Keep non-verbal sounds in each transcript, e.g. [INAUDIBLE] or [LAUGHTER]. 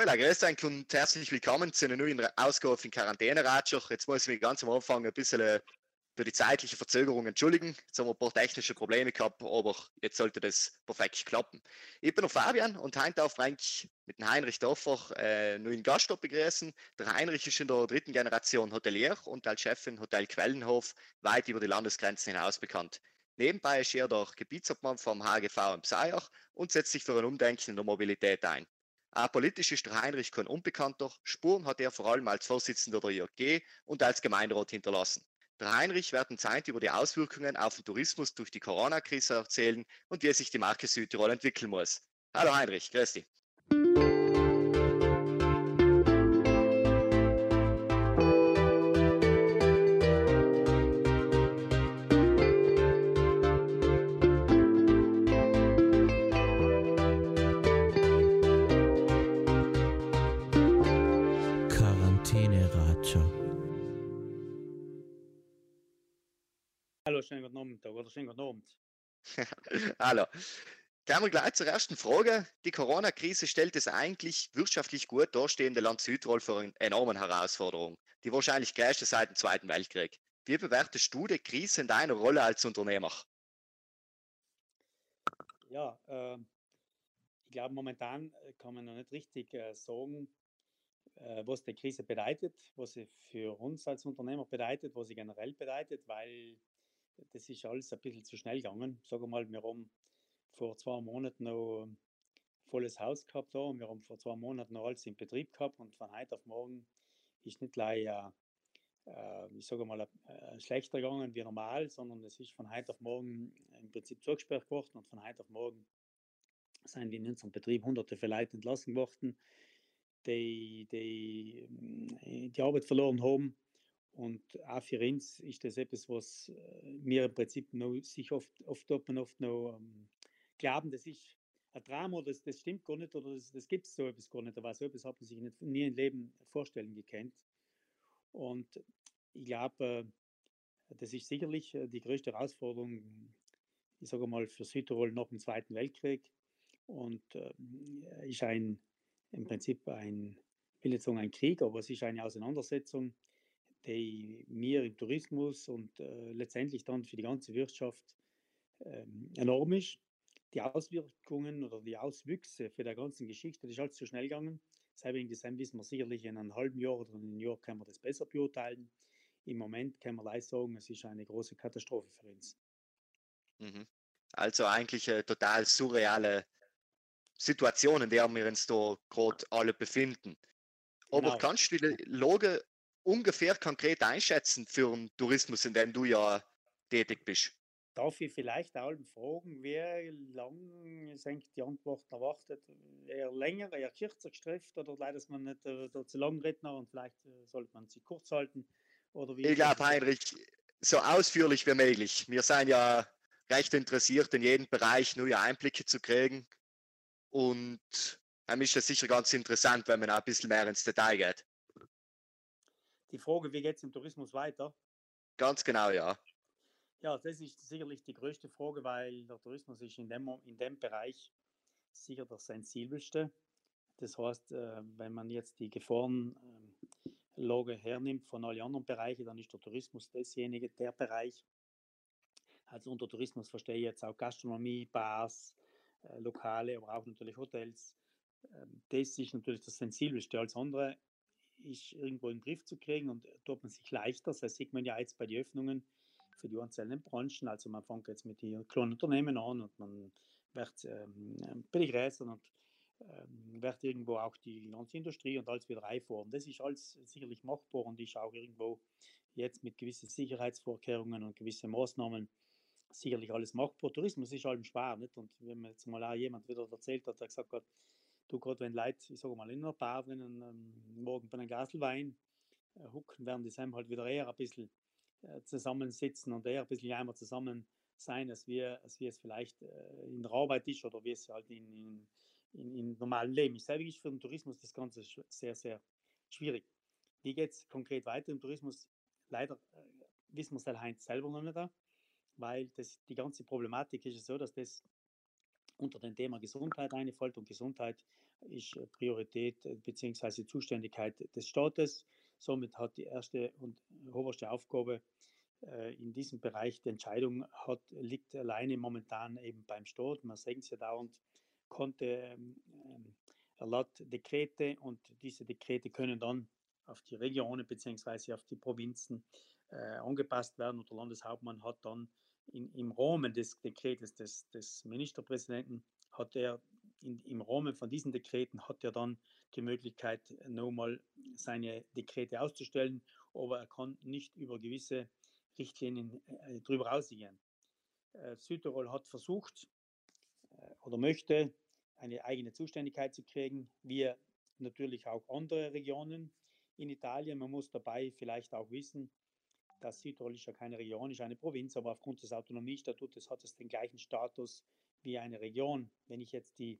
Hallo, grüß euch und herzlich willkommen zu einer neuen Ausgabe von Quarantäne Ratscher. Jetzt muss ich mich ganz am Anfang ein bisschen äh, für die zeitliche Verzögerung entschuldigen. Jetzt haben wir ein paar technische Probleme gehabt, aber jetzt sollte das perfekt klappen. Ich bin der Fabian und heute auf Frank mit dem Heinrich Dorfer äh, neuen Gast begrüßen. Der Heinrich ist in der dritten Generation Hotelier und als Chef im Hotel Quellenhof weit über die Landesgrenzen hinaus bekannt. Nebenbei ist er der Gebietsobmann vom HGV im Pseier und setzt sich für ein Umdenken in der Mobilität ein. Auch politisch ist der Heinrich kein Unbekannter. Spuren hat er vor allem als Vorsitzender der IOG und als Gemeinderat hinterlassen. Der Heinrich wird uns Zeit über die Auswirkungen auf den Tourismus durch die Corona-Krise erzählen und wie sich die Marke Südtirol entwickeln muss. Hallo Heinrich, grüß dich. [LAUGHS] Hallo, schönen guten Abend oder schönen guten Abend. Hallo. Kommen wir gleich zur ersten Frage. Die Corona-Krise stellt es eigentlich wirtschaftlich gut dastehende Land Südtirol vor eine enorme Herausforderung, die wahrscheinlich größte seit dem Zweiten Weltkrieg. Wie bewertest du die Krise in deiner Rolle als Unternehmer? Ja, äh, ich glaube, momentan äh, kann man noch nicht richtig äh, sagen, äh, was die Krise bedeutet, was sie für uns als Unternehmer bedeutet, was sie generell bedeutet, weil das ist alles ein bisschen zu schnell gegangen. Sagen mal, wir haben vor zwei Monaten noch volles Haus gehabt da und wir haben vor zwei Monaten noch alles in Betrieb gehabt und von heute auf morgen ist nicht gleich, äh, äh, ich sage mal, äh, schlechter gegangen wie normal, sondern es ist von heute auf morgen im Prinzip zugesperrt geworden und von heute auf morgen sind in unserem Betrieb hunderte von Leuten entlassen worden, die, die äh, die Arbeit verloren haben und auch für uns ist das etwas, was äh, wir im Prinzip noch, sich oft, oft, oft, oft noch ähm, glauben, das ist ein Drama, das, das stimmt gar nicht oder das, das gibt es so etwas gar nicht, aber so etwas hat man sich nicht, nie im Leben vorstellen gekannt. Und ich glaube, äh, das ist sicherlich äh, die größte Herausforderung, ich sage mal, für Südtirol nach dem Zweiten Weltkrieg. Und äh, ist ein, im Prinzip ein, ich will jetzt sagen ein Krieg, aber es ist eine Auseinandersetzung die mir im Tourismus und äh, letztendlich dann für die ganze Wirtschaft ähm, enorm ist. Die Auswirkungen oder die Auswüchse für die ganze Geschichte, das ist alles zu schnell gegangen. Deswegen wissen wir sicherlich in einem halben Jahr oder einem Jahr können wir das besser beurteilen. Im Moment kann man leicht sagen, es ist eine große Katastrophe für uns. Mhm. Also eigentlich eine total surreale Situation, in der wir uns da gerade alle befinden. Aber genau. kannst du die Lage ungefähr konkret einschätzen für den Tourismus, in dem du ja tätig bist? Darf ich vielleicht auch fragen, wie lang sind die Antwort erwartet? Eher länger, eher kürzer gestrifft oder leider, dass man nicht äh, zu lang reden und vielleicht äh, sollte man sie kurz halten? Oder wie ich glaube, Heinrich, so ausführlich wie möglich. Wir sind ja recht interessiert, in jedem Bereich neue Einblicke zu kriegen. Und einem ist es sicher ganz interessant, wenn man auch ein bisschen mehr ins Detail geht die Frage, wie geht es im Tourismus weiter? Ganz genau, ja. Ja, das ist sicherlich die größte Frage, weil der Tourismus ist in dem, in dem Bereich sicher der sensibelste. Das heißt, äh, wenn man jetzt die Gefahrenlage hernimmt von allen anderen Bereichen, dann ist der Tourismus dasjenige, der Bereich. Also unter Tourismus verstehe ich jetzt auch Gastronomie, Bars, äh, Lokale, aber auch natürlich Hotels. Ähm, das ist natürlich das Sensibelste. Als andere ist irgendwo in den Griff zu kriegen und tut man sich leichter. Das sieht man ja jetzt bei den Öffnungen für die einzelnen Branchen. Also man fängt jetzt mit den kleinen Unternehmen an und man wird ähm, begräsern und ähm, wird irgendwo auch die ganze Industrie und alles wieder reinfahren. Das ist alles sicherlich machbar und ist auch irgendwo jetzt mit gewissen Sicherheitsvorkehrungen und gewissen Maßnahmen sicherlich alles machbar. Tourismus ist allem schwer, nicht? Und wenn mir jetzt mal auch jemand wieder erzählt hat, der gesagt hat, du gerade wenn Leute, ich sage mal, in einer Bar drinnen, ähm, morgen bei einem Glas Wein äh, hucken, werden die Sam halt wieder eher ein bisschen äh, zusammensitzen und eher ein bisschen einmal zusammen sein, als wir, als wir es vielleicht äh, in der Arbeit ist oder wie es halt in, in, in, in normalen Leben ist. Selber ist für den Tourismus das Ganze sehr, sehr schwierig. Wie geht es konkret weiter im Tourismus? Leider äh, wissen wir es halt selber noch nicht, weil das, die ganze Problematik ist so, dass das unter dem Thema Gesundheit einfällt und Gesundheit ist Priorität bzw. Zuständigkeit des Staates. Somit hat die erste und oberste Aufgabe äh, in diesem Bereich die Entscheidung hat, liegt alleine momentan eben beim Staat. Man sehen es ja dauernd, konnte ähm, ähm erlaubt Dekrete und diese Dekrete können dann auf die Regionen bzw. auf die Provinzen äh, angepasst werden und der Landeshauptmann hat dann in, im Rahmen des Dekretes des, des Ministerpräsidenten hat er in, im Rahmen von diesen Dekreten hat er dann die Möglichkeit, nochmal seine Dekrete auszustellen, aber er kann nicht über gewisse Richtlinien äh, drüber rausgehen. Äh, Südtirol hat versucht äh, oder möchte eine eigene Zuständigkeit zu kriegen, wie natürlich auch andere Regionen in Italien. Man muss dabei vielleicht auch wissen, dass Südtirol ist ja keine Region, ist eine Provinz, aber aufgrund des Autonomiestatuts hat es den gleichen Status wie eine Region. Wenn ich jetzt die,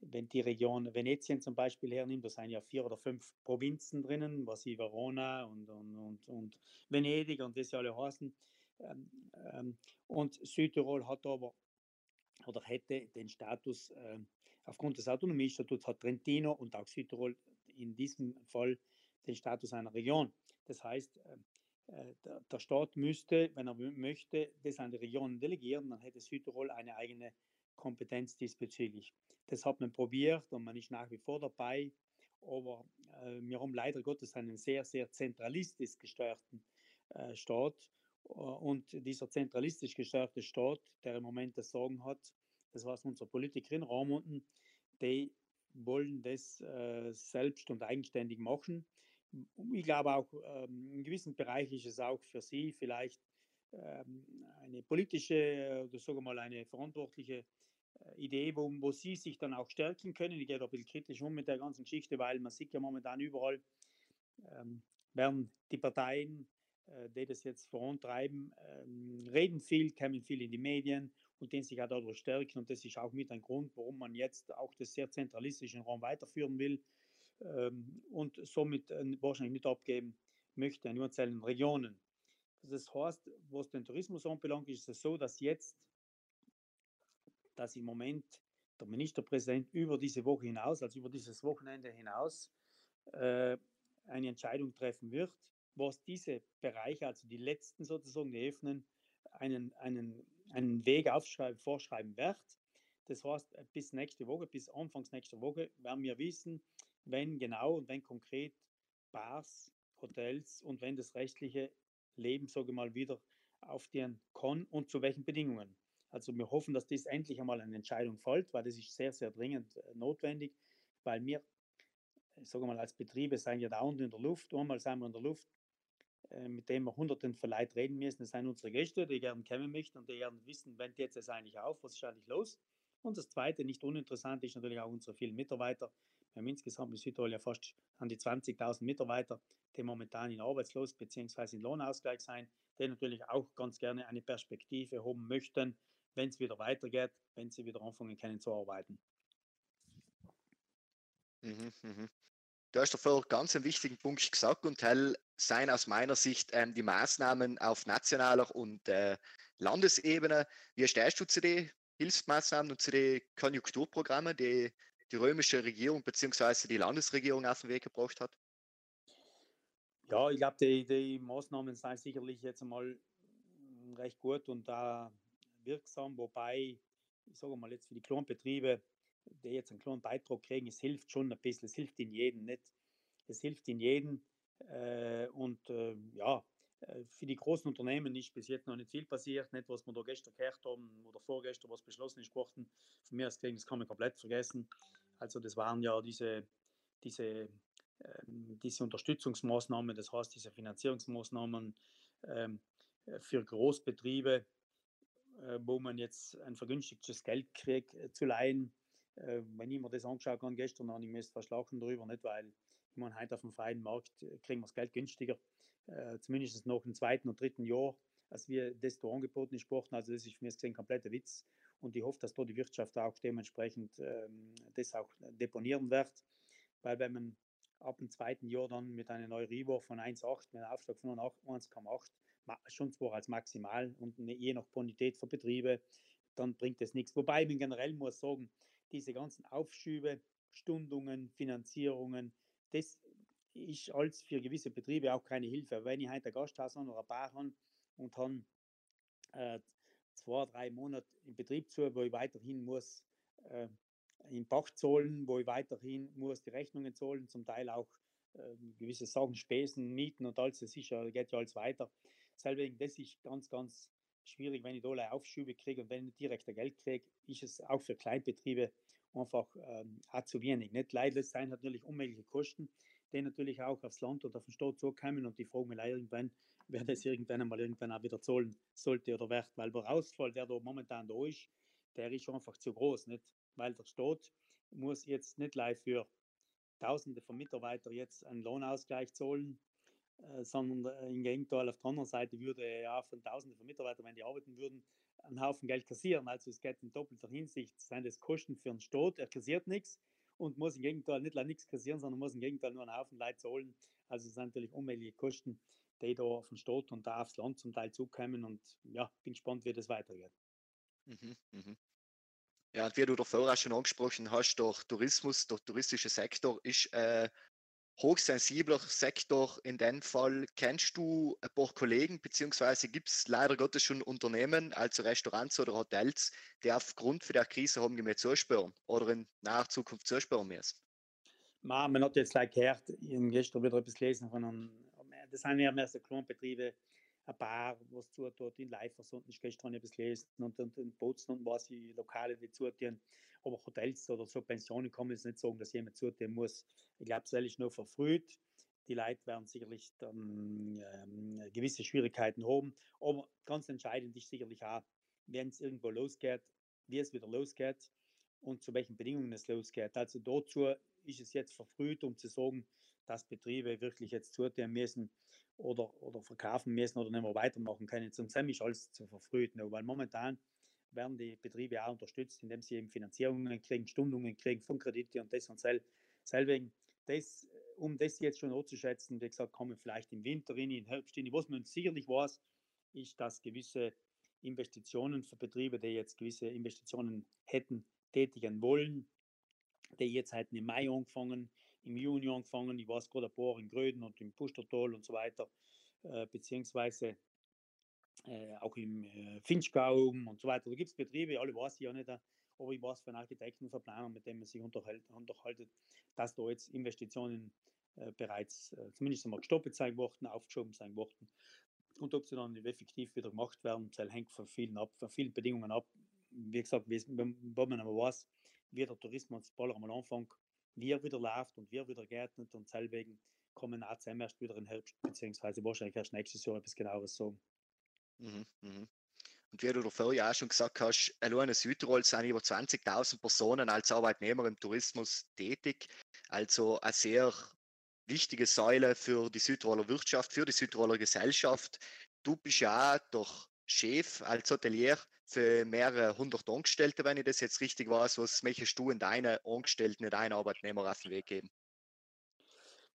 wenn die Region Venetien zum Beispiel hernehme, da sind ja vier oder fünf Provinzen drinnen, was wie Verona und, und, und, und Venedig und das ja alle heißen. Ähm, ähm, und Südtirol hat aber oder hätte den Status, äh, aufgrund des Autonomiestatuts hat Trentino und auch Südtirol in diesem Fall den Status einer Region. Das heißt, der Staat müsste, wenn er möchte, das an die Regionen delegieren, dann hätte Südtirol eine eigene Kompetenz diesbezüglich. Das hat man probiert und man ist nach wie vor dabei, aber äh, wir haben leider Gottes einen sehr, sehr zentralistisch gesteuerten äh, Staat. Und dieser zentralistisch gesteuerte Staat, der im Moment das Sagen hat, das was unsere Politiker in Raumunden, die wollen das äh, selbst und eigenständig machen ich glaube auch, ähm, in gewissen Bereichen ist es auch für Sie vielleicht ähm, eine politische oder sogar mal eine verantwortliche äh, Idee, wo, wo Sie sich dann auch stärken können. Ich gehe da ein bisschen kritisch um mit der ganzen Geschichte, weil man sieht ja momentan überall, ähm, werden die Parteien, äh, die das jetzt vorantreiben, ähm, reden viel, kommen viel in die Medien und den sich auch dadurch stärken. Und das ist auch mit ein Grund, warum man jetzt auch das sehr zentralistische Raum weiterführen will ähm, und somit äh, wahrscheinlich nicht abgeben möchte an einzelnen Regionen. Das heißt, was den Tourismus anbelangt, ist es so, dass jetzt, dass im Moment der Ministerpräsident über diese Woche hinaus, also über dieses Wochenende hinaus, äh, eine Entscheidung treffen wird, was diese Bereiche, also die letzten sozusagen, die öffnen, einen, einen, einen Weg vorschreiben wird. Das heißt, bis nächste Woche, bis Anfangs nächster Woche werden wir wissen, wenn genau und wenn konkret Bars, Hotels und wenn das rechtliche Leben, sage mal, wieder aufstehen kann und zu welchen Bedingungen. Also wir hoffen, dass das endlich einmal eine Entscheidung folgt, weil das ist sehr, sehr dringend äh, notwendig, weil wir, äh, sage mal, als Betriebe sind ja dauernd in der Luft. Einmal sind wir in der Luft, äh, mit dem wir hunderten von Leuten reden müssen. Das sind unsere Gäste, die gerne kommen möchten und die gerne wissen, wenn jetzt es eigentlich auf, was ist eigentlich los. Und das Zweite, nicht uninteressant, ist natürlich auch unsere vielen Mitarbeiter, wir haben insgesamt in Südtirol ja fast an die 20.000 Mitarbeiter, die momentan in Arbeitslos- bzw. in Lohnausgleich sein, die natürlich auch ganz gerne eine Perspektive haben möchten, wenn es wieder weitergeht, wenn sie wieder anfangen können zu arbeiten. Mhm, mhm. Du hast dafür ganz einen wichtigen Punkt gesagt und Teil seien aus meiner Sicht ähm, die Maßnahmen auf nationaler und äh, Landesebene. Wie stehst du zu den Hilfsmaßnahmen und zu den Konjunkturprogrammen, die die römische Regierung bzw. die Landesregierung auf den Weg gebracht hat? Ja, ich glaube, die, die Maßnahmen sind sicherlich jetzt einmal hm, recht gut und da wirksam, wobei, ich sage mal jetzt für die kleinen Betriebe, die jetzt einen kleinen Beitrag kriegen, es hilft schon ein bisschen, es hilft in jedem, nicht? Es hilft in jedem äh, und äh, ja, äh, für die großen Unternehmen ist bis jetzt noch nicht viel passiert. Nicht, was wir da gestern gehört haben oder vorgestern, was beschlossen ist worden. Von mir aus gesehen, das kann man komplett vergessen. Also, das waren ja diese, diese, äh, diese Unterstützungsmaßnahmen, das heißt, diese Finanzierungsmaßnahmen ähm, äh, für Großbetriebe, äh, wo man jetzt ein vergünstigtes Geld kriegt äh, zu leihen. Äh, wenn ich mir das angeschaut habe gestern, habe ich mir fast darüber, nicht, weil ich meine, heute auf dem freien Markt kriegen wir das Geld günstiger äh, zumindest noch im zweiten und dritten Jahr, als wir das da angeboten haben. Also das ist für mich ein kompletter Witz. Und ich hoffe, dass da die Wirtschaft auch dementsprechend ähm, das auch deponieren wird. Weil wenn man ab dem zweiten Jahr dann mit einer neuen Ribor von 1,8 mit einem Aufschlag von 1,8 schon zwar als maximal und je nach Bonität für Betriebe, dann bringt das nichts. Wobei man generell muss sagen, diese ganzen Aufschübe Stundungen, Finanzierungen. Das ist als für gewisse Betriebe auch keine Hilfe. Wenn ich heute ein Gasthaus habe oder ein Bar habe und habe äh, zwei, drei Monate im Betrieb zu, wo ich weiterhin muss äh, in Pacht zahlen, wo ich weiterhin muss die Rechnungen zahlen, zum Teil auch äh, gewisse Sachen, Spesen, Mieten und alles, das ist ja, geht ja alles weiter. Deswegen, das ist ganz, ganz schwierig, wenn ich da Aufschübe kriege und wenn ich direkt Geld kriege, ist es auch für Kleinbetriebe einfach ähm, auch zu wenig. Nicht leider, es sind natürlich unmögliche Kosten, die natürlich auch aufs Land oder auf den Staat zukommen und die fragen mich irgendwann, wer das irgendwann einmal irgendwann auch wieder zahlen sollte oder wird, weil der Ausfall, der da momentan da ist, der ist einfach zu groß, nicht? Weil der Staat muss jetzt nicht live für Tausende von Mitarbeitern jetzt einen Lohnausgleich zahlen, äh, sondern äh, im Gegenteil auf der anderen Seite würde er ja von Tausenden von Mitarbeitern, wenn die arbeiten würden, einen Haufen Geld kassieren. Also es geht in doppelter Hinsicht, sind das Kosten für den Staat, er kassiert nichts und muss im Gegenteil nicht nichts kassieren, sondern muss im Gegenteil nur einen Haufen Leute zahlen. Also es sind natürlich unmögliche Kosten, die da auf den Staat und da aufs Land zum Teil zukommen und ja, bin gespannt, wie das weitergeht. Mhm, mhm. Ja, und wie du davor auch schon angesprochen hast, der Tourismus, der touristische Sektor ist äh, hochsensibler Sektor in dem Fall. Kennst du ein paar Kollegen, beziehungsweise gibt es leider Gottes schon Unternehmen, also Restaurants oder Hotels, die aufgrund der Krise haben mehr zuspüren oder in naher Zukunft zuspüren müssen? Man hat jetzt gleich gehört, ich habe gestern wieder etwas gelesen von einem, das sind ja mehr so Klonbetriebe, ein Bar, was zutut, in Leifers ich gestern etwas gelesen und, und in Bozen und was die Lokale, die zutun aber Hotels oder so Pensionen kann jetzt nicht sagen, dass jemand zutun muss. Ich glaube, es ist nur verfrüht. Die Leute werden sicherlich dann, ähm, gewisse Schwierigkeiten haben. Aber ganz entscheidend ist sicherlich auch, wenn es irgendwo losgeht, wie es wieder losgeht und zu welchen Bedingungen es losgeht. Also dazu ist es jetzt verfrüht, um zu sagen, dass Betriebe wirklich jetzt zutun müssen oder, oder verkaufen müssen oder nicht mehr weitermachen können. Zum Sem ist alles zu verfrüht. Weil momentan werden die Betriebe auch unterstützt, indem sie eben Finanzierungen kriegen, Stundungen kriegen von Kredite und das und sel selbigen. Das, um das jetzt schon anzuschätzen, wie gesagt, kommen vielleicht im Winter rein, im Herbst rein. Was man sicherlich weiß, ist, dass gewisse Investitionen für Betriebe, die jetzt gewisse Investitionen hätten tätigen wollen, die jetzt hätten im Mai angefangen, im Juni angefangen, ich weiß gerade ein paar in Gröden und im Pustertal und so weiter, äh, beziehungsweise äh, auch im äh, Finchgau und so weiter. Da gibt es Betriebe, alle weiß ich ja nicht, aber ich weiß von Architekten und Verplanern, mit denen man sich unterhält, unterhaltet, dass da jetzt Investitionen äh, bereits äh, zumindest einmal gestoppt sein wollten, aufgeschoben sein wollten. Und ob sie dann effektiv wieder gemacht werden, das hängt von vielen, ab, von vielen Bedingungen ab. Wie gesagt, wenn man aber weiß, wie der Tourismus bald einmal anfängt, wie er wieder läuft und wie er wieder geht und selbigen kommen auch zusammen erst wieder im Herbst, beziehungsweise wahrscheinlich erst nächstes Jahr etwas genaueres sagen. Mhm, mhm. Und wie du ja auch schon gesagt hast, allein in Südtirol sind über 20.000 Personen als Arbeitnehmer im Tourismus tätig. Also eine sehr wichtige Säule für die Südtiroler Wirtschaft, für die Südtiroler Gesellschaft. Du bist ja auch doch Chef als Hotelier mehrere hundert Angestellte, wenn ich das jetzt richtig weiß. Was möchtest du in deine Angestellten, in deine Arbeitnehmer auf den Weg geben?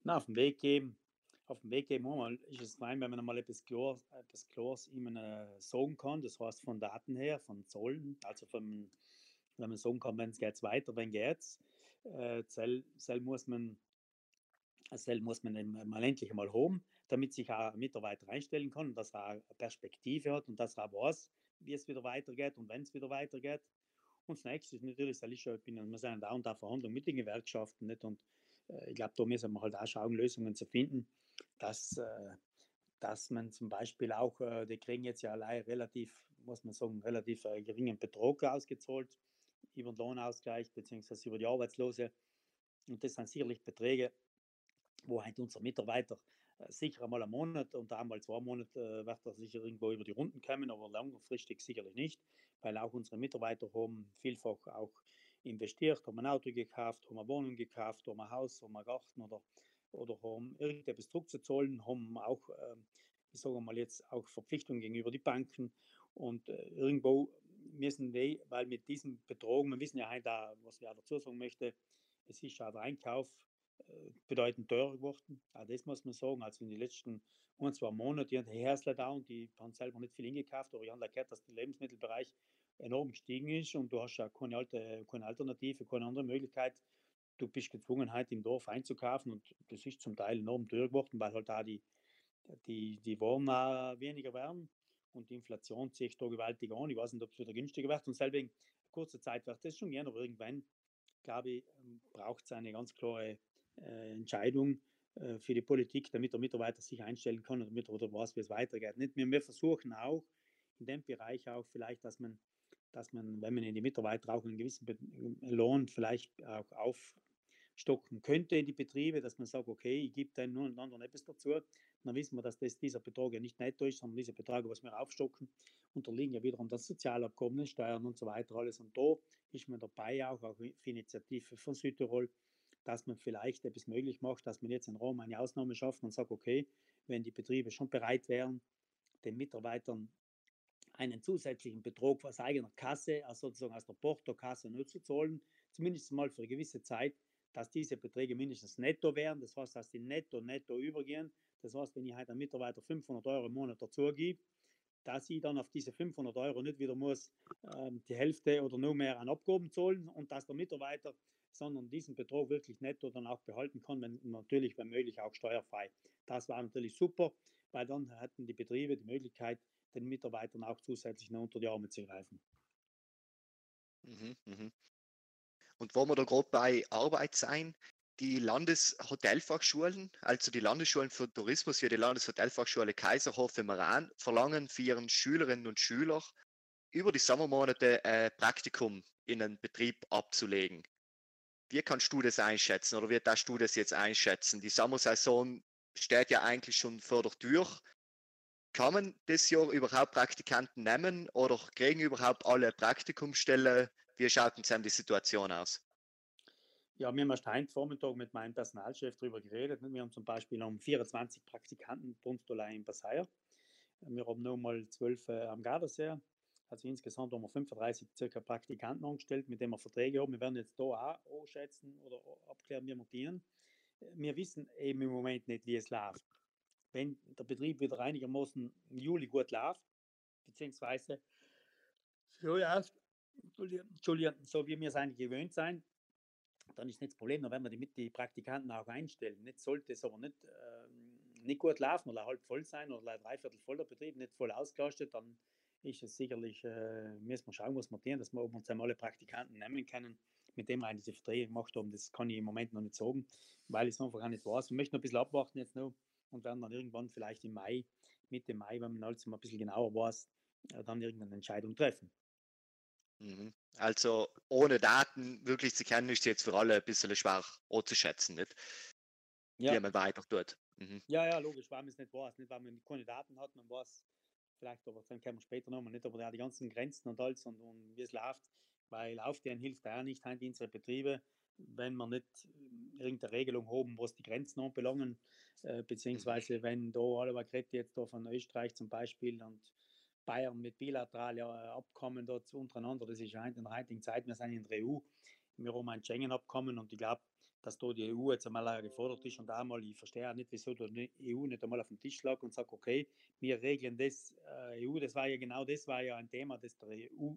Na, auf den Weg geben auf dem Weg eben einmal ist es fein, wenn man einmal etwas Klares, etwas Klares ihm äh, sagen kann. Das heißt von Daten her, von Zollen, also vom, wenn man sagen kann, wenn es geht weiter, wenn geht's. Äh, Zell, muss man Zell muss man mal endlich einmal haben, damit sich auch ein Mitarbeiter einstellen kann dass er eine Perspektive hat und dass er weiß, wie es wieder weitergeht und wenn es wieder weitergeht. Und das nächste ist natürlich, ist schon, wir sind da und da Verhandlungen mit den Gewerkschaften nicht und äh, ich glaube, da müssen wir halt auch schauen, Lösungen zu finden, dass, äh, dass man zum Beispiel auch, äh, die kriegen jetzt ja allein relativ, muss man sagen, relativ geringen Betrag ausgezahlt über den Lohnausgleich beziehungsweise über die Arbeitslose. Und das sind sicherlich Beträge, wo halt unser Mitarbeiter sicher einmal einen Monat und einmal zwei Monate äh, wird er sicher irgendwo über die Runden kommen, aber langfristig sicherlich nicht, weil auch unsere Mitarbeiter haben vielfach auch investiert, haben ein Auto gekauft, haben eine Wohnung gekauft, haben ein Haus, haben einen Garten oder, oder haben irgendetwas zurückzuzahlen, haben auch, äh, ich sage mal jetzt, auch Verpflichtungen gegenüber den Banken und äh, irgendwo müssen wir, weil mit diesen Betrogen, wir wissen ja heute, was wir auch dazu sagen möchte, es ist auch der Einkauf äh, bedeutend teurer geworden. Auch das muss man sagen. Also in den letzten ein, zwei Monaten, die Härsler da und die haben selber nicht viel hingekauft, aber ich habe gehört, dass der Lebensmittelbereich enorm gestiegen ist und du hast ja keine, keine Alternative, keine andere Möglichkeit, du bist gezwungen, halt im Dorf einzukaufen und das ist zum Teil enorm teuer geworden, weil halt da die, die, die Waren weniger werden und die Inflation zieht sich da gewaltig an. Ich weiß nicht, ob es wieder günstiger wird und selber in kurzer Zeit wird das schon gern, aber irgendwann, glaube ich, ähm, braucht es eine ganz klare Entscheidung äh, für die Politik, damit der Mitarbeiter sich einstellen kann und damit oder was, wie es weitergeht. Nicht? Wir, wir versuchen auch in dem Bereich auch vielleicht, dass man dass man, wenn man in die Mitarbeiter auch einen gewissen Lohn vielleicht auch aufstocken könnte in die Betriebe, dass man sagt, okay, ich gebe dann nur einen anderen etwas dazu, dann wissen wir, dass das, dieser Betrag ja nicht netto ist, sondern dieser Betrag, was wir aufstocken, unterliegen ja wiederum das Sozialabkommen, Steuern und so weiter alles. Und da ist man dabei auch, auch für Initiative von Südtirol, dass man vielleicht etwas möglich macht, dass man jetzt in Rom eine Ausnahme schafft und sagt, okay, wenn die Betriebe schon bereit wären, den Mitarbeitern einen zusätzlichen Betrag aus eigener Kasse, also sozusagen aus der Portokasse nur zu zahlen, zumindest mal für eine gewisse Zeit, dass diese Beträge mindestens netto wären. Das heißt, dass die netto netto übergehen. Das heißt, wenn ich halt einem Mitarbeiter 500 Euro im Monat dazu gebe, dass ich dann auf diese 500 Euro nicht wieder muss ähm, die Hälfte oder nur mehr an Abgaben zahlen und dass der Mitarbeiter, sondern diesen Betrag wirklich netto dann auch behalten kann, wenn natürlich, wenn möglich, auch steuerfrei. Das war natürlich super, weil dann hätten die Betriebe die Möglichkeit, den Mitarbeitern auch zusätzlich noch unter die Arme zu greifen. Mhm, mhm. Und wo wir da gerade bei Arbeit sein, die Landeshotelfachschulen, also die Landesschulen für Tourismus wie die Landeshotelfachschule Kaiserhof im Iran, verlangen für ihren Schülerinnen und Schüler über die Sommermonate äh, Praktikum in einen Betrieb abzulegen. Wie kannst du das einschätzen oder wie darfst du das jetzt einschätzen? Die Sommersaison steht ja eigentlich schon vor der Tür. Kann man das Jahr überhaupt Praktikanten nehmen oder kriegen überhaupt alle Praktikumsstellen? Wie schaut denn die Situation aus? Ja, wir haben erst heute Vormittag mit meinem Personalchef darüber geredet. Wir haben zum Beispiel um 24 Praktikanten bei uns in Basaya. Wir haben nur mal 12 äh, am Gardasee. Also insgesamt haben wir 35 circa Praktikanten angestellt, mit denen wir Verträge haben. Wir werden jetzt da auch anschätzen oder abklären, wie wir dienen. Wir wissen eben im Moment nicht, wie es läuft wenn der Betrieb wieder einigermaßen im Juli gut läuft, beziehungsweise so läuft, Entschuldigung, so wie wir es eigentlich gewöhnt sein, dann ist nicht das Problem, dann werden wir die, die Praktikanten auch einstellen. Nicht sollte es aber nicht, äh, nicht gut laufen oder halb voll sein oder dreiviertel voll der Betrieb, nicht voll ausgelastet, dann ist es sicherlich, äh, müssen wir schauen, was wir tun, dass wir uns einmal alle Praktikanten nehmen können, mit dem wir diese Verträge gemacht haben. Das kann ich im Moment noch nicht sagen, weil ich es einfach auch nicht weiß. Wir möchten noch ein bisschen abwarten jetzt noch, und werden dann irgendwann vielleicht im Mai, Mitte Mai, wenn man alles mal ein bisschen genauer weiß, äh, dann irgendeine Entscheidung treffen. Mhm. Also ohne Daten wirklich zu kennen, ist jetzt für alle ein bisschen schwer anzuschätzen, nicht? Ja. Wie man weiter tut. Mhm. Ja, ja, logisch, weil man es nicht weiß, nicht weil man keine Daten hat, man weiß vielleicht, aber dann können wir später nochmal nicht, aber ja, die ganzen Grenzen und alles und, und wie es läuft, weil Aufklären hilft auch nicht, in unsere Betriebe wenn wir nicht äh, irgendeine Regelung haben, was die Grenzen anbelangen, äh, beziehungsweise wenn da alle Kredite jetzt da von Österreich zum Beispiel und Bayern mit bilateralen Abkommen dort untereinander, das ist in der heutigen Zeit, wir sind in der EU, wir haben ein Schengen-Abkommen und ich glaube, dass da die EU jetzt einmal gefordert ist und einmal, ich verstehe auch nicht, wieso die EU nicht einmal auf den Tisch lag und sagt, okay, wir regeln das, äh, EU, das war ja genau das, war ja ein Thema, das der EU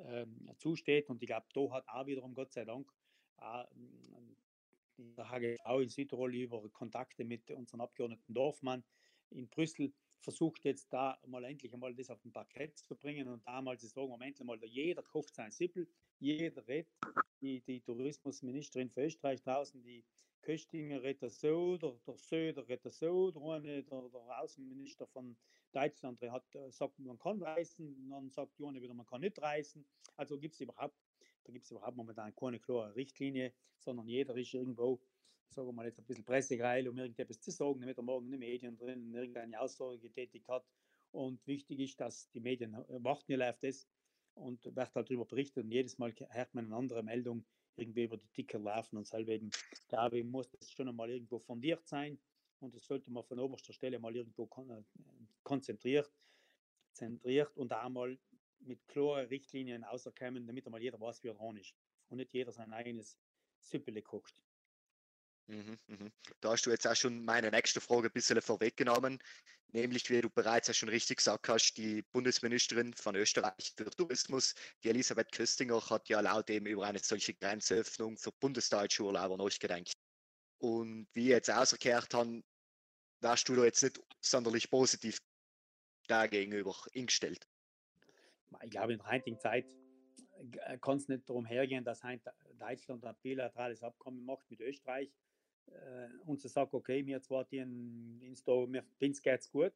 ähm, zusteht und ich glaube, da hat auch wiederum, Gott sei Dank, der HGV in Südtirol über Kontakte mit unserem Abgeordneten Dorfmann in Brüssel versucht jetzt da mal endlich einmal das auf den Parkett zu bringen und damals ist sagen, Moment mal, jeder kauft sein Sippel, jeder redet, die, die Tourismusministerin für Österreich draußen, die Köstinger redet so, der, der Söder redet so, der, eine, der, der Außenminister von Deutschland hat, äh, sagt, man kann reisen, dann sagt die wieder, man kann nicht reisen. Also gibt es überhaupt da gibt es überhaupt momentan keine klare Richtlinie, sondern jeder ist irgendwo, sagen wir mal jetzt ein bisschen pressegeil, um irgendetwas zu sagen, damit er morgen in den Medien drin irgendeine Aussage getätigt hat. Und wichtig ist, dass die Medien äh, warten ja auf das und wird halt darüber berichtet und jedes Mal hört man eine andere Meldung irgendwie über die Ticker laufen und deswegen glaube ich, muss das schon einmal irgendwo fundiert sein und das sollte man von oberster Stelle mal irgendwo äh, konzentriert, zentriert und einmal mit klaren Richtlinien auserkennen, damit einmal jeder weiß, wie er dran ist. Und nicht jeder sein eigenes Süppele guckt. Mhm, mhm. Da hast du jetzt auch schon meine nächste Frage ein bisschen vorweggenommen. Nämlich, wie du bereits ja schon richtig gesagt hast, die Bundesministerin von Österreich für Tourismus, die Elisabeth Köstinger, hat ja laut eben über eine solche Grenzöffnung für bundesdeutsche Urlauber nachgedacht. Und wie ich jetzt ausgekehrt habe, warst du da jetzt nicht sonderlich positiv dagegenüber eingestellt. Ich glaube, in der heutigen Zeit äh, kann es nicht darum hergehen, dass Deutschland ein bilaterales Abkommen macht mit Österreich äh, und sie sagt, okay, wir zwar die in, in Sto, mir uns geht's gut,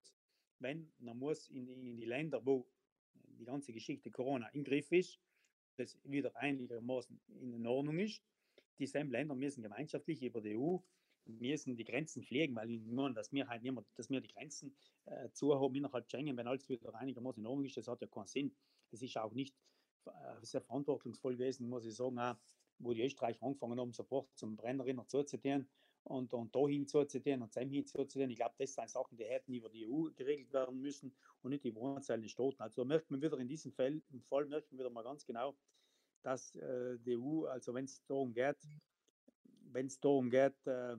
wenn, dann muss in, in, die Länder, wo die ganze Geschichte Corona im Griff ist, das wieder einigermaßen in Ordnung ist, dieselben Länder müssen gemeinschaftlich über die EU müssen die Grenzen pflegen, weil ich meine, dass wir halt nicht dass wir die Grenzen äh, zu haben innerhalb Schengen, wenn alles wieder einigermaßen in Ordnung ist, das hat ja keinen Sinn. Das ist auch nicht äh, sehr verantwortungsvoll gewesen, muss ich sagen, auch, wo die Österreicher angefangen haben, sofort zum Brennerin zu zitieren und, und da hinzuzitieren und dem hinzuzitieren. Ich glaube, das sind Sachen, die hätten über die EU geregelt werden müssen und nicht über einzelne Staaten. Also da merkt man wieder in diesem Fall, im Fall merkt man wieder mal ganz genau, dass äh, die EU, also wenn es darum geht, wenn es darum geht, äh,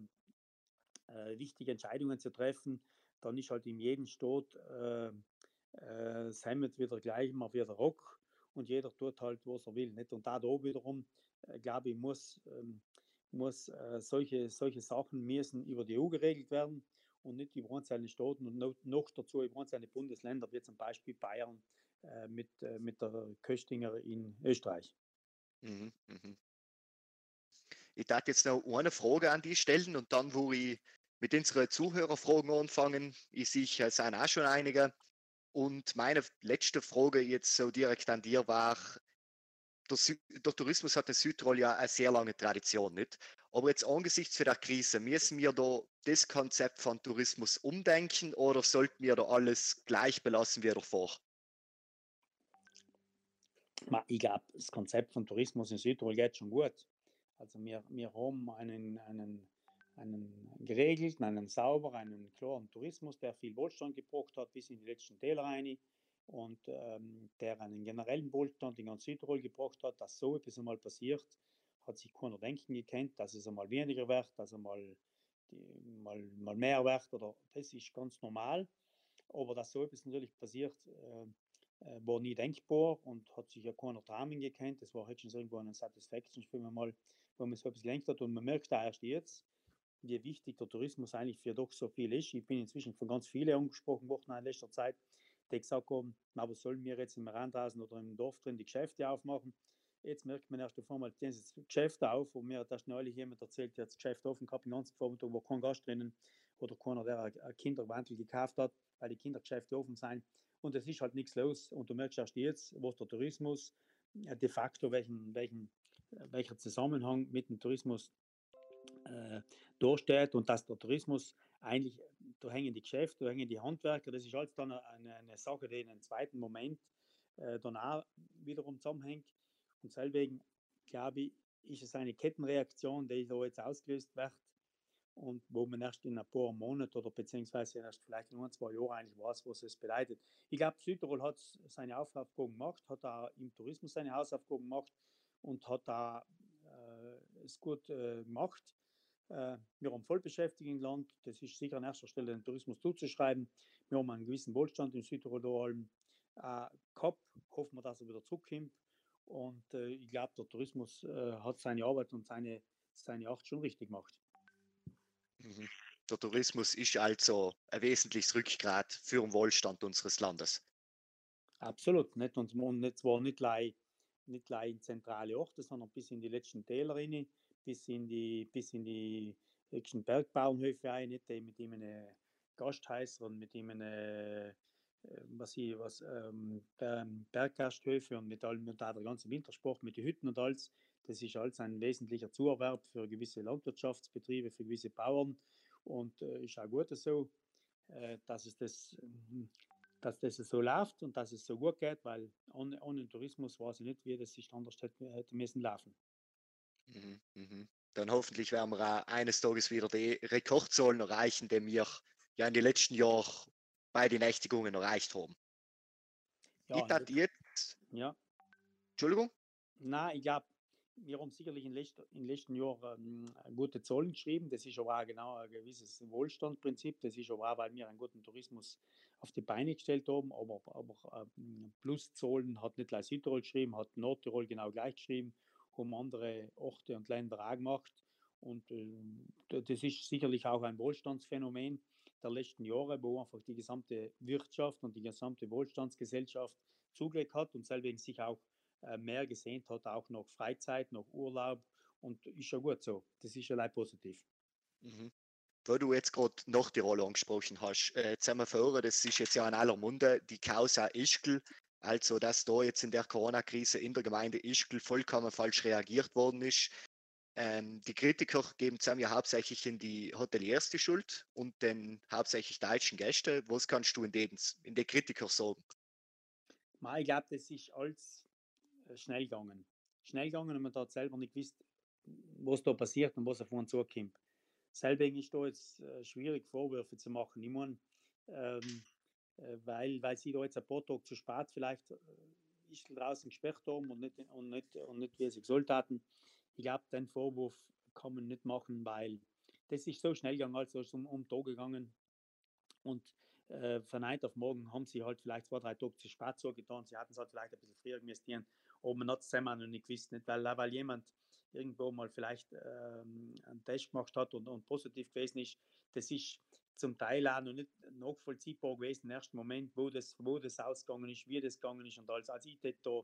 äh, wichtige Entscheidungen zu treffen, dann ist halt in jedem Staat äh, äh, wieder gleich mal wieder Rock und jeder tut halt, was er will. Nicht? Und da, da wiederum, äh, ich, muss, ähm, muss äh, solche, solche Sachen müssen über die EU geregelt werden und nicht über einzelne Staaten und noch, dazu über einzelne Bundesländer, wie zum Beispiel Bayern äh, mit, mit der Köstinger in Österreich. Mhm, mhm. Ich darf jetzt noch eine Frage an die stellen und dann, wo ich mit unseren Zuhörerfragen anfangen. Ich sehe, es sind auch schon einige. Und meine letzte Frage jetzt so direkt an dir war, der, der Tourismus hat in Südtirol ja eine sehr lange Tradition, nicht? Aber jetzt angesichts der Krise, müssen wir da das Konzept von Tourismus umdenken oder sollten wir da alles gleich belassen wie davor? Ich glaube, das Konzept von Tourismus in Südtirol geht schon gut. Also wir, wir haben einen, einen einen geregelten, einen sauberen, einen klaren Tourismus, der viel Wohlstand gebracht hat bis in die letzten Täler rein und ähm, der einen generellen Wohlstand in ganz Südtirol gebracht hat, dass so etwas einmal passiert, hat sich keiner denken gekannt, dass es einmal weniger wird, dass einmal die, mal, mal mehr wird oder das ist ganz normal. Aber dass so etwas natürlich passiert, äh, äh, war nie denkbar und hat sich ja keiner Rahmen gekannt. Das war jetzt schon irgendwo eine Satisfaction, wenn man mal, wenn man so etwas gelenkt hat und man merkt da erst jetzt, wie wichtig der Tourismus eigentlich für doch so viel ist. Ich bin inzwischen von ganz vielen angesprochen worden in letzter Zeit, die gesagt haben, na, was sollen wir jetzt im Randhasen oder im Dorf drin die Geschäfte aufmachen? Jetzt merkt man erst einmal, das Geschäft auf, wo mir das neulich jemand erzählt, der das Geschäft offen gehabt, den ganzen Vormittag war kein Gast drinnen oder keiner, der ein Kinderwandel gekauft hat, weil die Kindergeschäfte offen sind. Und es ist halt nichts los. Und du merkst erst jetzt, was der Tourismus de facto, welchen, welchen, welcher Zusammenhang mit dem Tourismus äh, durchsteht und dass der Tourismus eigentlich, da hängen die Geschäfte, da hängen die Handwerker, das ist alles dann eine, eine Sache, die in einem zweiten Moment äh, dann auch wiederum zusammenhängt. Und deswegen glaube ich, ist es eine Kettenreaktion, die da jetzt ausgelöst wird und wo man erst in ein paar Monaten oder beziehungsweise erst vielleicht in ein, zwei Jahren eigentlich weiß, was es bedeutet. Ich glaube, Südtirol hat seine Aufgaben gemacht, hat auch im Tourismus seine Hausaufgaben gemacht und hat da äh, es gut äh, gemacht. Äh, wir haben Vollbeschäftigung im Land. Das ist sicher an erster Stelle den Tourismus zuzuschreiben. Wir haben einen gewissen Wohlstand in Südtirol äh, gehabt. Hoffen wir, dass er wieder zurückkommt. Und äh, ich glaube, der Tourismus äh, hat seine Arbeit und seine, seine Acht schon richtig gemacht. Mhm. Der Tourismus ist also ein wesentliches Rückgrat für den Wohlstand unseres Landes. Absolut. Nicht, und nicht, zwar nicht allein nicht in zentrale Orte, sondern bis in die letzten Täler rein bis in die, bis in die höchsten Bergbauernhöfe ein, nicht mit ihm eine Gasthäuser und mit ihm eine äh, was ich, was, ähm, Berggasthöfe und mit allem und der ganze Wintersport mit den Hütten und alles. Das ist alles ein wesentlicher Zuerwerb für gewisse Landwirtschaftsbetriebe, für gewisse Bauern und äh, ist auch gut so, äh, dass es das dass das so läuft und dass es so gut geht, weil ohne, ohne Tourismus weiß ich nicht, wie das sich anders hätte, hätte müssen laufen. Mhm, mhm. Dann hoffentlich werden wir auch eines Tages wieder die Rekordzahlen erreichen, die wir ja in den letzten Jahren bei den Nächtigungen erreicht haben. Ja, ich jetzt. Ja. Entschuldigung? Nein, ich glaube, wir haben sicherlich in den letzten Jahren ähm, gute Zahlen geschrieben. Das ist aber auch genau ein gewisses Wohlstandsprinzip. Das ist aber auch, weil wir einen guten Tourismus auf die Beine gestellt haben. Aber, aber ähm, Pluszahlen hat nicht gleich Südtirol geschrieben, hat Nordtirol genau gleich geschrieben, haben andere Orte und Länder auch gemacht. Und äh, das ist sicherlich auch ein Wohlstandsphänomen der letzten Jahre, wo einfach die gesamte Wirtschaft und die gesamte Wohlstandsgesellschaft zugelegt hat und deswegen sich auch äh, mehr gesehen hat, auch noch Freizeit, noch Urlaub und ist ja gut so. Das ist ja leid positiv. Mhm. Weil du jetzt gerade noch die Rolle angesprochen hast, äh, zusammenführen, das ist jetzt ja in aller Munde, die Causa Ischgl, also dass da jetzt in der Corona-Krise in der Gemeinde Ischgl vollkommen falsch reagiert worden ist. Ähm, die Kritiker geben zusammen ja hauptsächlich in die Hoteliers die Schuld und den hauptsächlich deutschen Gäste. Was kannst du in den, in den Kritiker sagen? Ich glaube, das ist alles äh, schnell gegangen. Schnell gegangen und man hat selber nicht gewusst, was da passiert und was auf uns zukommt. Selber ist da jetzt äh, schwierig, Vorwürfe zu machen. Ich meine, ähm, äh, weil, weil sie da jetzt ein paar Tage zu spät vielleicht äh, ist draußen gesperrt haben und nicht, und nicht, und nicht wie sie gesollt hatten. Ich glaube, den Vorwurf kann man nicht machen, weil das ist so schnell gegangen, also ist um, um Tag gegangen. Und äh, von heute auf morgen haben sie halt vielleicht zwei, drei Tage zu spät so getan. Sie hatten es halt vielleicht ein bisschen früher investieren aber man hat es selber noch nicht gewusst, nicht? Weil, weil jemand irgendwo mal vielleicht ähm, einen Test gemacht hat und, und positiv gewesen ist, das ist zum Teil auch noch nicht nachvollziehbar gewesen im ersten Moment, wo das, wo das ausgegangen ist, wie das gegangen ist und alles. Also ich da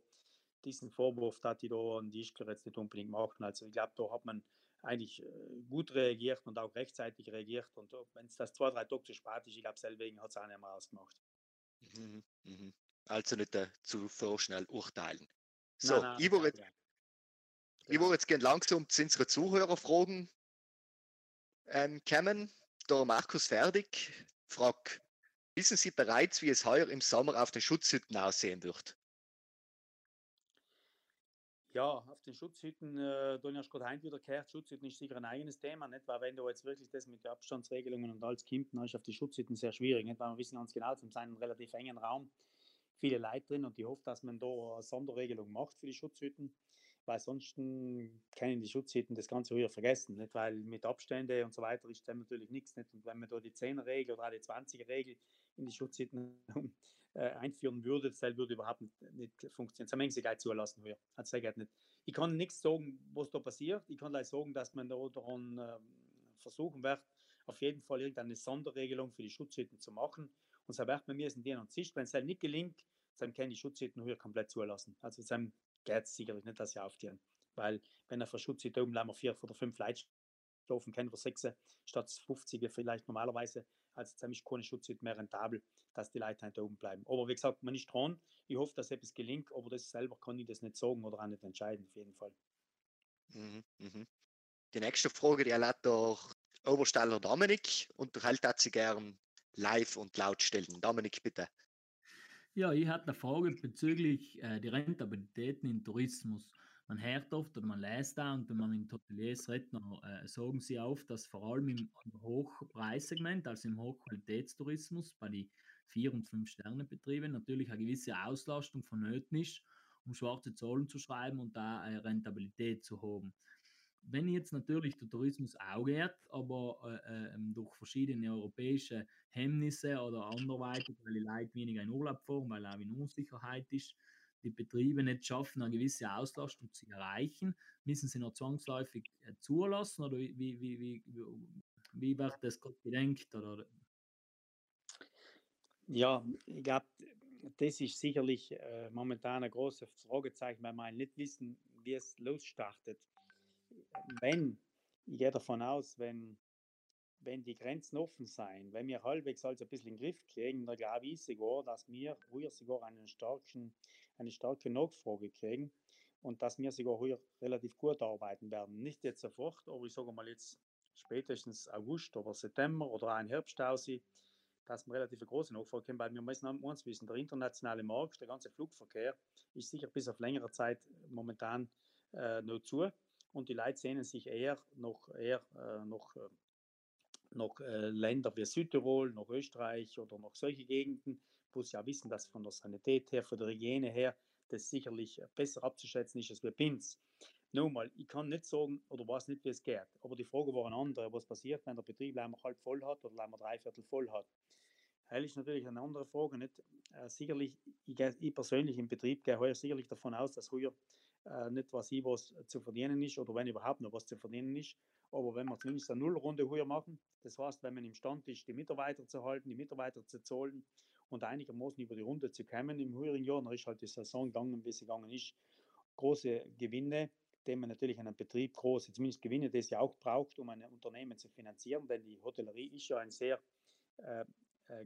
diesen Vorwurf, dass ich da an die Ischgl jetzt nicht unbedingt machen. Also ich glaube, da hat man eigentlich äh, gut reagiert und auch rechtzeitig reagiert und wenn es das zwei, drei Tage zu spät ist, ich glaube, deswegen hat es auch nicht mehr ausgemacht. Mhm, mhm. Also nicht äh, zu vorschnell urteilen. So, nein, nein, ich würde jetzt, genau. jetzt gerne langsam zu unseren Zuhörerfragen ähm, kommen. Der Markus Ferdig fragt, wissen Sie bereits, wie es heuer im Sommer auf den Schutzhütten aussehen wird? Ja, auf den Schutzhütten, äh, da hast gerade Heim wieder gehört, Schutzhütten ist sicher ein eigenes Thema, nicht? weil wenn du jetzt wirklich das mit den Abstandsregelungen und alles kommt, dann ist auf die Schutzhütten sehr schwierig, nicht? weil wir wissen ganz genau, zum einen relativ engen Raum, viele Leute drin und ich hoffe, dass man da eine Sonderregelung macht für die Schutzhütten, weil sonst können die Schutzhütten das Ganze wieder vergessen, nicht? weil mit Abstände und so weiter ist dann natürlich nichts. Nicht? Und wenn man da die 10er-Regel oder die 20er-Regel in die Schutzhütten [LAUGHS] äh, einführen würde, das würde überhaupt nicht, nicht funktionieren. Das haben sie gar zulassen hier. Also, nicht. Ich kann nichts sagen, was da passiert. Ich kann gleich sagen, dass man da daran äh, versuchen wird, auf jeden Fall irgendeine Sonderregelung für die Schutzhütten zu machen. Und so wird man mir in an Sicht, wenn es halt nicht gelingt, dann kann die Schutzhütten hier komplett zulassen. Also dann geht es sicherlich nicht, dass sie auftieren. Weil wenn er für Schutzhütte oben wir vier oder fünf Leute schlafen können, für sechs statt 50 vielleicht normalerweise, dann ist keine Schutzhütte mehr rentabel, dass die Leute da oben bleiben. Aber wie gesagt, man ist dran. Ich hoffe, dass etwas gelingt, aber das selber kann ich das nicht sagen oder auch nicht entscheiden, auf jeden Fall. Mhm, mhm. Die nächste Frage, die erlaubt der Obersteller Dominik und der hält sie gern live und laut stellen. Dominik, bitte. Ja, ich hatte eine Frage bezüglich äh, der Rentabilitäten im Tourismus. Man hört oft oder man liest da und wenn man mit Hoteliers redet, äh, sagen sie auf, dass vor allem im Hochpreissegment, also im Hochqualitätstourismus, bei den vier und fünf Sterne Betrieben natürlich eine gewisse Auslastung vonnöten ist, um schwarze Zahlen zu schreiben und da eine Rentabilität zu haben wenn jetzt natürlich der Tourismus auch geht, aber äh, ähm, durch verschiedene europäische Hemmnisse oder anderweitig, weil die Leute weniger in Urlaub fahren, weil auch in Unsicherheit ist, die Betriebe nicht schaffen, eine gewisse Auslastung zu erreichen, müssen sie noch zwangsläufig äh, zulassen oder wie, wie, wie, wie, wird das gedenkt? Oder? Ja, ich glaube, das ist sicherlich äh, momentan ein großes Fragezeichen, weil wir nicht wissen, wie es losstartet wenn, ich gehe davon aus, wenn, wenn die Grenzen offen sein, wenn wir halbwegs also ein bisschen in den Griff kriegen, dann glaube ich sogar, dass wir hier sogar einen starken, eine starke Nachfrage kriegen und dass wir sogar hier relativ gut arbeiten werden. Nicht jetzt sofort, aber ich sage mal jetzt spätestens August oder September oder auch ein Herbstausi, dass wir relativ große Nachfrage haben, weil wir müssen uns wissen, der internationale Markt, der ganze Flugverkehr ist sicher bis auf längere Zeit momentan äh, noch zu und die Leute sehnen sich eher noch, eher, äh, noch, äh, noch äh, Länder wie Südtirol, noch Österreich oder noch solche Gegenden, wo sie ja wissen, dass von der Sanität her, von der Hygiene her, das sicherlich besser abzuschätzen ist als bei Pins. Nochmal, ich kann nicht sagen oder weiß nicht, wie es geht. Aber die Frage war eine andere. Was passiert, wenn der Betrieb einmal halb voll hat oder einmal dreiviertel voll hat? Das ist natürlich eine andere Frage. Nicht? Äh, sicherlich, ich, ich, persönlich im Betrieb gehe heuer sicherlich davon aus, dass heuer äh, nicht was ich was zu verdienen ist oder wenn überhaupt noch was zu verdienen ist. Aber wenn wir zumindest eine Nullrunde heuer machen, das heißt, wenn man imstand ist, die Mitarbeiter zu halten, die Mitarbeiter zu zahlen und einigermaßen über die Runde zu kommen im höheren Jahr, dann ist halt die Saison gegangen, wie sie gegangen ist. Große Gewinne, den man natürlich einen Betrieb große, zumindest Gewinne, das ja auch braucht, um ein Unternehmen zu finanzieren, denn die Hotellerie ist ja ein sehr äh, äh,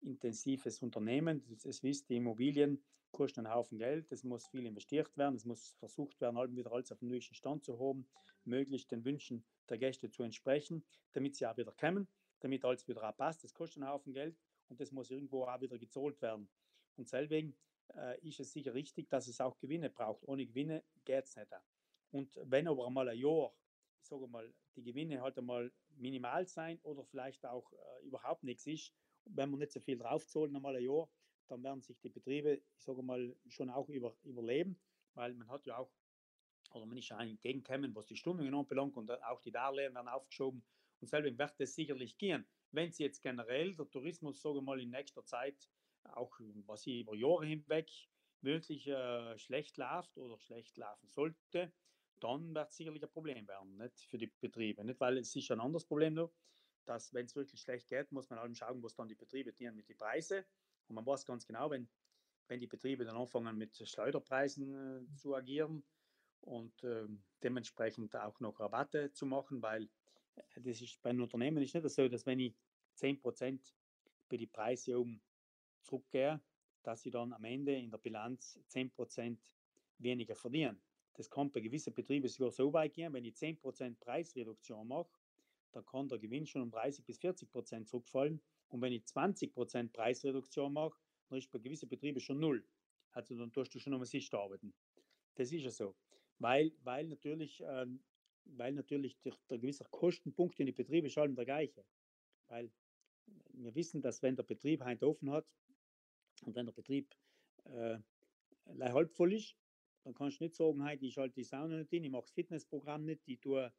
geldintensives Unternehmen. Das wisst, die Immobilien kosten einen Haufen Geld, es muss viel investiert werden, es muss versucht werden, halt wieder alles auf den neuesten Stand zu haben, möglichst den Wünschen der Gäste zu entsprechen, damit sie auch wieder kommen, damit alles wieder auch passt. Das kostet einen Haufen Geld und das muss irgendwo auch wieder gezahlt werden. Und deswegen äh, ist es sicher richtig, dass es auch Gewinne braucht. Ohne Gewinne geht es nicht. Und wenn aber einmal ein Jahr, ich sage mal, die Gewinne halt einmal minimal sein oder vielleicht auch äh, überhaupt nichts ist, wenn man nicht so viel draufzahlen einmal ein Jahr, dann werden sich die Betriebe, ich sage mal, schon auch über, überleben, weil man hat ja auch, oder man ist ja entgegengekommen, was die Stundungen anbelangt und auch die Darlehen werden aufgeschoben und selber wird es sicherlich gehen. Wenn sie jetzt generell der Tourismus, sage mal, in nächster Zeit auch was ich über Jahre hinweg wirklich äh, schlecht läuft oder schlecht laufen sollte, dann wird es sicherlich ein Problem werden, nicht für die Betriebe. Nicht, weil es ist ein anderes Problem noch, dass wenn es wirklich schlecht geht, muss man halt schauen, was dann die Betriebe tun mit den Preisen. Und man weiß ganz genau, wenn, wenn die Betriebe dann anfangen mit Schleuderpreisen äh, zu agieren und äh, dementsprechend auch noch Rabatte zu machen, weil äh, das ist bei einem Unternehmen ist nicht so, dass wenn ich 10% bei den Preisen um zurückgehe, dass ich dann am Ende in der Bilanz 10% weniger verdiene. Das kann bei gewissen Betrieben sogar so weit gehen, wenn ich 10% Preisreduktion mache, dann kann der Gewinn schon um 30 bis 40% zurückfallen. Und wenn ich 20% Preisreduktion mache, dann ist bei gewissen Betrieben schon null. Also dann tust du schon um Sicht arbeiten. Das ist ja so. Weil, weil natürlich, äh, weil natürlich der, der gewisse Kostenpunkt in die Betriebe ist allem der gleiche. Weil wir wissen, dass wenn der Betrieb heute offen hat, und wenn der Betrieb äh, halb voll ist, dann kannst du nicht sagen, hey, ich schalte die Sauna nicht hin, ich mache das Fitnessprogramm nicht, ich tue,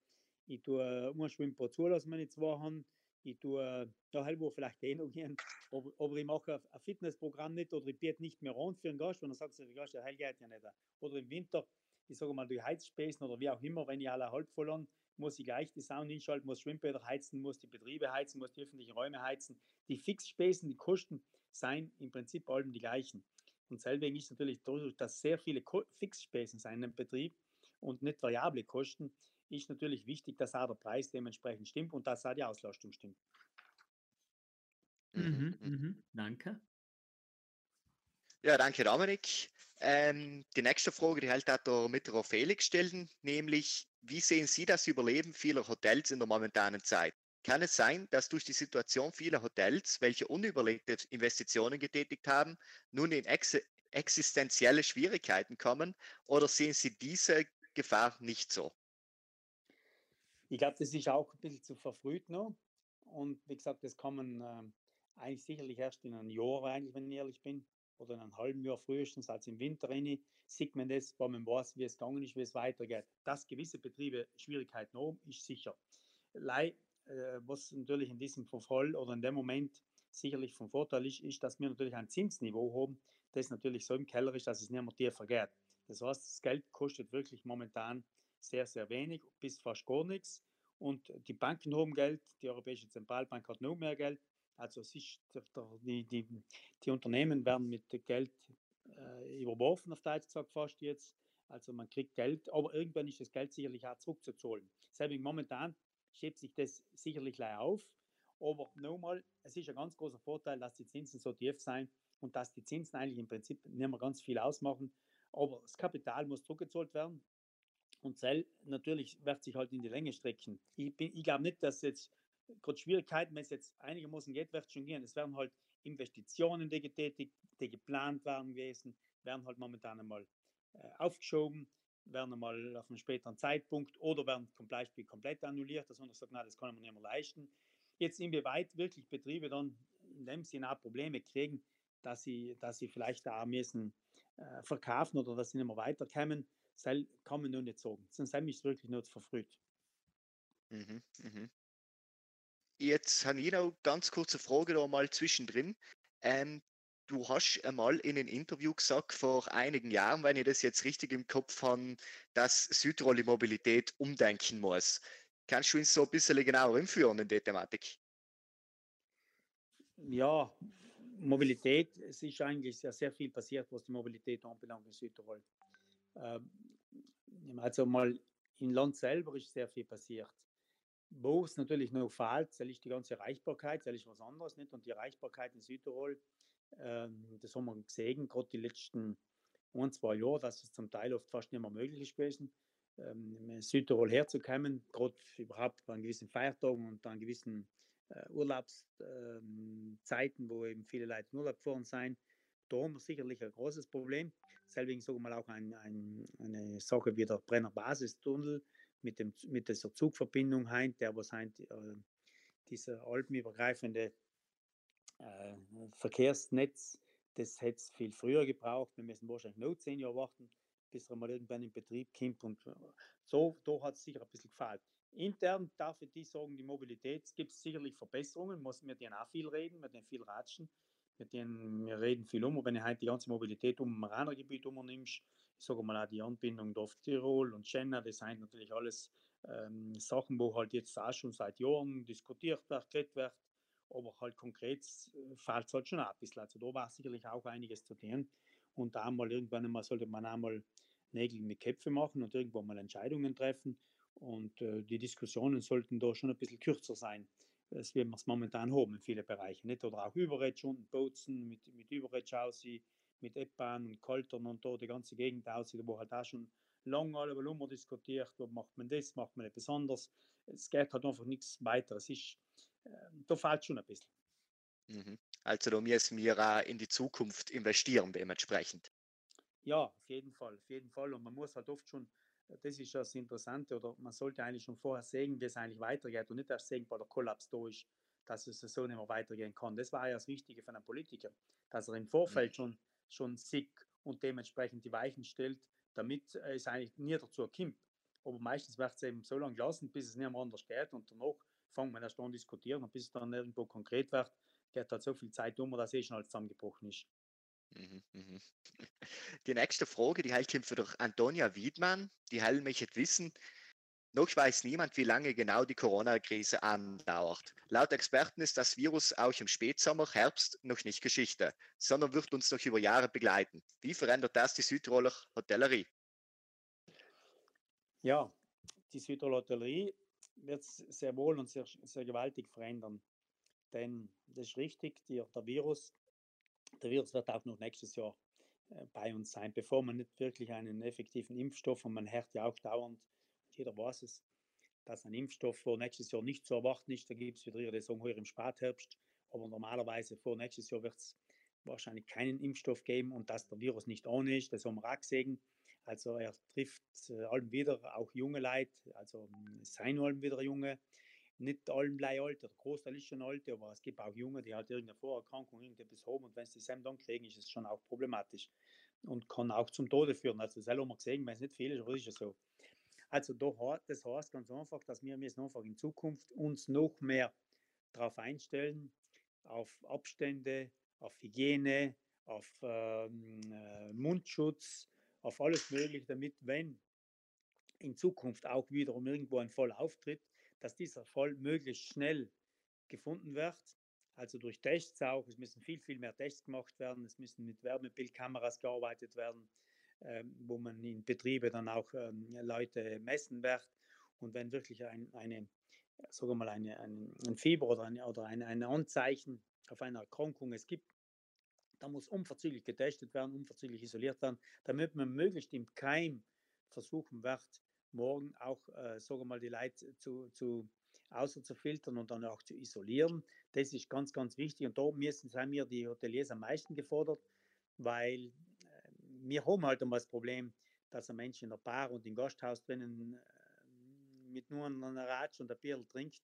ich tue ein Schwimmbad zulassen, wenn ich zwei habe, ich tue, ja, halb vielleicht eh noch gehen, aber, ich mache ein Fitnessprogramm nicht oder ich biete nicht mehr an für einen Gast, wenn er sagt, der Gast, der heil geht ja nicht. Oder im Winter, ich sage mal, durch Heizspäßen oder wie auch immer, wenn ich alle halb voll habe, muss ich gleich die Sauna hinschalten, muss Schwimmbäder heizen, muss die Betriebe heizen, muss die öffentlichen Räume heizen. Die Fixspäßen, die Kosten seien im Prinzip allem die gleichen. Und deswegen ist natürlich dadurch, dass sehr viele Fixspäßen sein im Betrieb und nicht variable Kosten, ist natürlich wichtig, dass auch der Preis dementsprechend stimmt und dass auch die Auslastung stimmt. Mhm, mhm. mhm. Danke. Ja, danke Dominik. Ähm, die nächste Frage, die hält der Mitterer Felix stellen, nämlich, wie sehen Sie das Überleben vieler Hotels in der momentanen Zeit? Kann es sein, dass durch die Situation vieler Hotels, welche unüberlegte Investitionen getätigt haben, nun in ex existenzielle Schwierigkeiten kommen oder sehen Sie diese Gefahr nicht so? Ich glaube, das ist auch ein bisschen zu verfrüht noch. Und wie gesagt, das kann man äh, eigentlich sicherlich erst in einem Jahr, eigentlich, wenn ich ehrlich bin, oder in einem halben Jahr frühestens als im Winter rein, sieht man das, weil man weiß, wie es gegangen ist, wie es weitergeht. Dass gewisse Betriebe Schwierigkeiten haben, ist sicher. Lei, äh, was natürlich in diesem Fall oder in dem Moment sicherlich vom Vorteil ist, ist, dass wir natürlich ein Zinsniveau haben, das natürlich so im Keller ist, dass es nicht mehr tiefer geht. Das heißt, das Geld kostet wirklich momentan sehr, sehr wenig, bis fast gar nichts. Und die Banken haben Geld, die Europäische Zentralbank hat noch mehr Geld. Also ist, die, die, die Unternehmen werden mit Geld äh, überworfen, auf Deutsch gesagt fast jetzt. Also man kriegt Geld, aber irgendwann ist das Geld sicherlich auch zurückzuzahlen. Selbst momentan schiebt sich das sicherlich gleich auf. Aber nochmal, es ist ein ganz großer Vorteil, dass die Zinsen so tief sind und dass die Zinsen eigentlich im Prinzip nicht mehr ganz viel ausmachen. Aber das Kapital muss zurückgezahlt werden. Und Zell natürlich wird sich halt in die Länge strecken. Ich, ich glaube nicht, dass jetzt gerade Schwierigkeiten, wenn es jetzt einigermaßen geht, wird schon gehen. Es werden halt Investitionen, die getätigt, die geplant waren gewesen, werden halt momentan einmal äh, aufgeschoben werden einmal auf einen späteren Zeitpunkt oder werden zum Beispiel komplett annulliert, dass man sagt, na, das kann man nicht mehr leisten. Jetzt inwieweit wirklich Betriebe dann in dem Sinne auch Probleme kriegen, dass sie, dass sie vielleicht auch müssen äh, verkaufen oder dass sie nicht mehr weiterkommen, das kann man noch nicht sagen. Sonst ist es wirklich nur verfrüht. Mhm, mhm. Jetzt habe ich noch ganz kurze Frage da mal zwischendrin. Ähm, du hast einmal in einem Interview gesagt, vor einigen Jahren, wenn ich das jetzt richtig im Kopf habe, dass Südtirol die Mobilität umdenken muss. Kannst du uns so ein bisschen genauer hinführen in die Thematik? Ja, Mobilität, es ist eigentlich sehr, sehr viel passiert, was die Mobilität anbelangt in Südtirol. Ähm, also mal im Land selber ist sehr viel passiert. Wo es natürlich noch fehlt, das ist die ganze Erreichbarkeit, das ist was anderes nicht. Und die Erreichbarkeit in Südtirol, ähm, das haben wir gesehen, gerade die letzten ein, zwei Jahre, dass es zum Teil oft fast nicht mehr möglich ist gewesen, ähm, Südtirol herzukommen, gerade überhaupt an gewissen Feiertagen und an gewissen äh, Urlaubszeiten, ähm, wo eben viele Leute in Urlaub gefahren sind. Wir sicherlich ein großes Problem. Deswegen sagen wir auch ein, ein, eine Sache wie der Brenner Basistunnel mit, dem, mit dieser Zugverbindung heint, der was heint, äh, dieser alpenübergreifende äh, Verkehrsnetz, das hätte es viel früher gebraucht. Wir müssen wahrscheinlich noch zehn Jahre warten, bis er mal irgendwann in Betrieb kommt. Und äh, so, da hat es sicher ein bisschen gefallen. Intern darf ich die sagen, die Mobilität, es gibt sicherlich Verbesserungen, muss mit denen auch viel reden, mit denen viel ratschen, mit denen wir reden viel um. Wenn ich halt die ganze Mobilität um im Gebiet umnimmst, ich sage mal auch die Anbindung auf Tirol und Schenner, das sind natürlich alles ähm, Sachen, wo halt jetzt auch schon seit Jahren diskutiert wird, geredet wird, aber halt konkret äh, fällt es halt schon bisschen. Also da war sicherlich auch einiges zu tun. Und da mal irgendwann einmal sollte man einmal Nägel mit Köpfe machen und irgendwo mal Entscheidungen treffen. Und äh, die Diskussionen sollten da schon ein bisschen kürzer sein, als wir es momentan haben in vielen Bereichen. Nicht? Oder auch Überredstunden, Bozen mit, mit Überredschausi, mit Eppan und Koltern und da die ganze Gegend aussieht, wo halt auch schon lange alle Volumen diskutiert, wo macht man das, macht man etwas anderes. Es geht halt einfach nichts weiter. Es ist, äh, da fällt schon ein bisschen. Mhm. Also da müssen wir auch in die Zukunft investieren dementsprechend. Ja, auf jeden Fall, auf jeden Fall. Und man muss halt oft schon, das ist das Interessante, oder man sollte eigentlich schon vorher sehen, wie es eigentlich weitergeht und nicht erst sehen, weil der Kollaps da ist, dass es so nicht mehr weitergehen kann. Das war ja das Wichtige für einen Politiker, dass er im Vorfeld mhm. schon, schon sieht und dementsprechend die Weichen stellt, damit es eigentlich nie dazu kommt. Aber meistens wird es eben so lange gelassen, bis es nicht mehr anders geht und danach fangen wir erst an diskutieren und bis es dann irgendwo konkret wird, geht halt so viel Zeit um, dass eh schon alles zusammengebrochen ist. Mhm, mhm. Die nächste Frage, die kommt für Antonia Wiedmann. Die halt möchte wissen, noch weiß niemand, wie lange genau die Corona-Krise andauert. Laut Experten ist das Virus auch im Spätsommer, Herbst noch nicht Geschichte, sondern wird uns noch über Jahre begleiten. Wie verändert das die Südtiroler Hotellerie? Ja, die Südtiroler Hotellerie wird sehr wohl und sehr, sehr gewaltig verändern. Denn das ist richtig, der Virus, der Virus wird auch noch nächstes Jahr äh, bei uns sein, bevor man nicht wirklich einen effektiven Impfstoff und man hört ja auch dauernd, jeder weiß es, dass ein Impfstoff vor nächstes Jahr nicht zu erwarten ist. Da gibt es wieder ihre Saison heuer im Spätherbst, aber normalerweise vor nächstes Jahr wird es wahrscheinlich keinen Impfstoff geben und dass der Virus nicht ohne ist, das haben wir auch gesehen. Also er trifft äh, allem wieder, auch junge Leute, also es seien allem wieder junge, nicht allen gleich alt, der Großteil ist schon alt, aber es gibt auch Junge, die halt irgendeine Vorerkrankung, irgendetwas haben und wenn sie das dann kriegen, ist es schon auch problematisch und kann auch zum Tode führen. Also selber haben wir gesehen, wenn es nicht viel ist, aber ist es so. Also das heißt ganz einfach, dass wir müssen einfach in Zukunft uns noch mehr darauf einstellen, auf Abstände, auf Hygiene, auf ähm, äh, Mundschutz, auf alles Mögliche, damit, wenn in Zukunft auch wiederum irgendwo ein Fall auftritt, dass dieser Fall möglichst schnell gefunden wird. Also durch Tests auch. Es müssen viel, viel mehr Tests gemacht werden. Es müssen mit Wärmebildkameras gearbeitet werden, ähm, wo man in Betriebe dann auch ähm, Leute messen wird. Und wenn wirklich ein, eine, sagen mal, eine, ein, ein Fieber oder, eine, oder eine, ein Anzeichen auf eine Erkrankung es gibt, dann muss unverzüglich getestet werden, unverzüglich isoliert werden, damit man möglichst im Keim versuchen wird, morgen auch, äh, sagen wir mal, die Leute zu, zu außer zu filtern und dann auch zu isolieren. Das ist ganz, ganz wichtig. Und da müssen sind wir die Hoteliers am meisten gefordert, weil äh, wir haben halt immer das Problem, dass ein Mensch in der Bar und im Gasthaus drinnen äh, mit nur einer Ratsch und ein Bier trinkt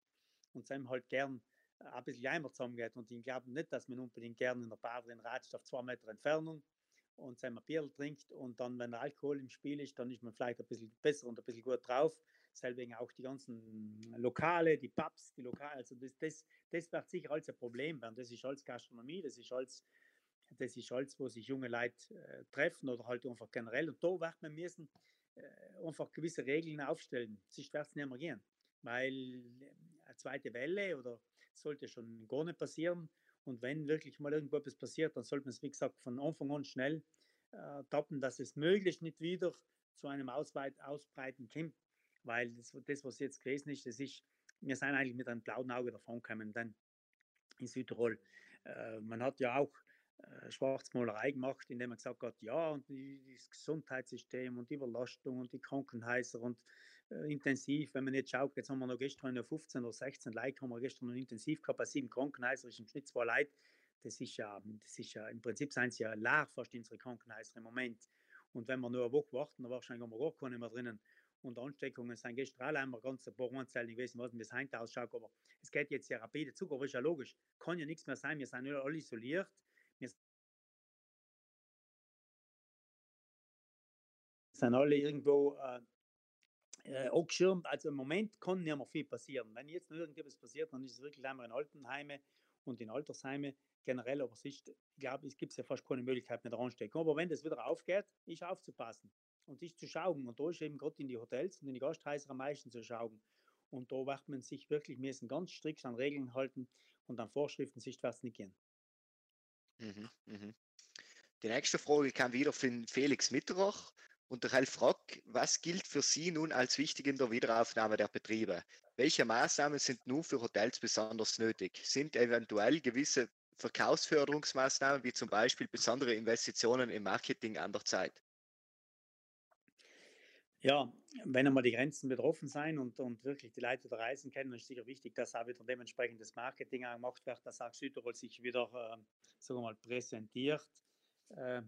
und seinem halt gern ein bisschen einmal zusammengeht. Und ich glaube nicht, dass man unbedingt gerne in der Bar drin ratscht auf zwei Meter Entfernung und sein Bier trinkt und dann, wenn Alkohol im Spiel ist, dann ist man vielleicht ein bisschen besser und ein bisschen gut drauf. Deswegen auch die ganzen Lokale, die Pubs, die Lokale, also das, das, das wird sicher als ein Problem werden. Das ist als Gastronomie, das ist als, das ist alles, wo sich junge Leute äh, treffen oder halt einfach generell. Und da wird man müssen äh, einfach gewisse Regeln aufstellen. Sonst wird es nicht mehr gehen, weil äh, eine zweite Welle oder sollte schon gar nicht passieren. Und wenn wirklich mal irgendwo etwas passiert, dann sollte man es, wie gesagt, von Anfang an schnell äh, tappen, dass es möglichst nicht wieder zu einem Ausweit Ausbreiten kommt. Weil das, das, was jetzt gewesen ist, das ist, wir sind eigentlich mit einem blauen Auge davon gekommen, dann in Südtirol. Äh, man hat ja auch äh, Schwarzmalerei gemacht, indem man gesagt hat, ja, und das Gesundheitssystem und die Überlastung und die Krankenhäuser und äh, intensiv, wenn man jetzt schaut, jetzt haben wir noch gestern noch 15 oder 16 Leute, haben wir gestern noch intensiv gehabt, bei sieben Krankenhäusern ist im Schnitt zwei Leute. Das ist ja, das ist ja, im Prinzip sind sie ja leer fast unsere Krankenhäuser im Moment. Und wenn wir nur eine Woche warten, dann wahrscheinlich haben wir gar keine mehr drinnen. Und Ansteckungen sind gestern alle einmal ganz ein paar Anzeigen gewesen, was das heute ausschaut. Aber es geht jetzt ja rapide zu, aber ist ja logisch. Kann ja nichts mehr sein. Wir sind alle isoliert. Wir sind alle irgendwo äh, äh, angeschirmt. Also im Moment kann nicht mehr viel passieren. Wenn jetzt noch irgendetwas passiert, dann ist es wirklich einmal in Altenheime und in Altersheime generell. Aber ich glaube, es gibt ja fast keine Möglichkeit mehr anstecken. Aber wenn das wieder aufgeht, ist aufzupassen und ist zu schauen. Und da ist eben gerade in die Hotels und in die Gasthäuser am meisten zu schauen. Und da wird man sich wirklich müssen ganz strikt an Regeln halten und an Vorschriften sich was nicht gehen. Mhm, mhm. Die nächste Frage kam wieder von Felix Mitterach und der Herr fragt, was gilt für Sie nun als wichtig in der Wiederaufnahme der Betriebe? Welche Maßnahmen sind nun für Hotels besonders nötig? Sind eventuell gewisse Verkaufsförderungsmaßnahmen wie zum Beispiel besondere Investitionen im Marketing an der Zeit? Ja, wenn einmal die Grenzen betroffen sein und, und wirklich die Leute der Reisen kennen, dann ist sicher wichtig, dass auch wieder dementsprechend das Marketing gemacht wird, dass auch Südtirol sich wieder, äh, sagen wir mal, präsentiert, äh,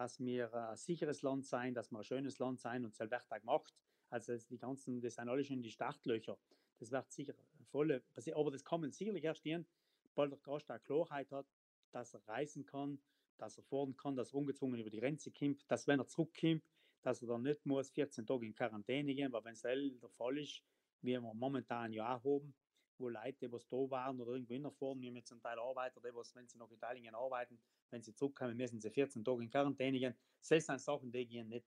dass wir ein sicheres Land sein, dass wir ein schönes Land sein und selber auch gemacht. Also die ganzen, das sind alle schon die Startlöcher. Das wird sicher voll passieren, aber das kann man sicherlich erst gehen, bald der Gast auch Klarheit hat, dass er reisen kann, dass er fahren kann, dass er ungezwungen über die Grenze kommt, dass wenn er zurückkommt, dass er dann nicht muss 14 Tage in Quarantäne gehen, weil wenn es der Fall ist, wie wir momentan ja auch haben, wo Leute, die da waren oder irgendwo hinfahren, wir haben jetzt zum Teil Arbeiter, die, wenn sie nach Italien arbeiten, wenn sie zurückkommen, müssen sie 14 Tage in Quarantäne gehen. Das sind Sachen, die gehen nicht.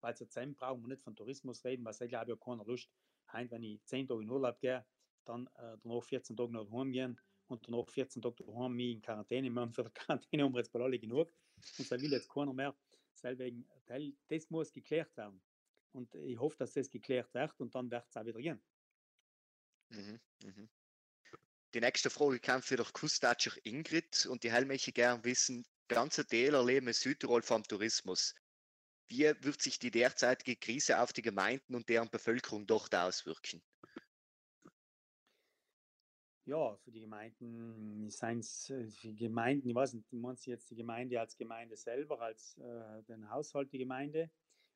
Weil zurzeit brauchen wir nicht von Tourismus reden, weil ich glaube, ich keiner Lust. Heim, wenn ich 10 Tage in Urlaub gehe, dann äh, danach 14 Tage nach Hause gehen und danach 14 Tage daheim mich in Quarantäne machen. Für die Quarantäne haben wir jetzt bei alle genug. Und da will jetzt keiner mehr. Deswegen, das muss geklärt werden. Und ich hoffe, dass das geklärt wird und dann wird es auch wieder gehen. Mhm, mhm. Die nächste Frage kam für der Kustatscher Ingrid und die Hell möchte gerne wissen, ganze Täler leben in Südtirol vom Tourismus. Wie wird sich die derzeitige Krise auf die Gemeinden und deren Bevölkerung dort auswirken? Ja, für die Gemeinden, es äh, die Gemeinden, ich weiß nicht, meinst du jetzt die Gemeinde als Gemeinde selber, als äh, den Haushalt die Gemeinde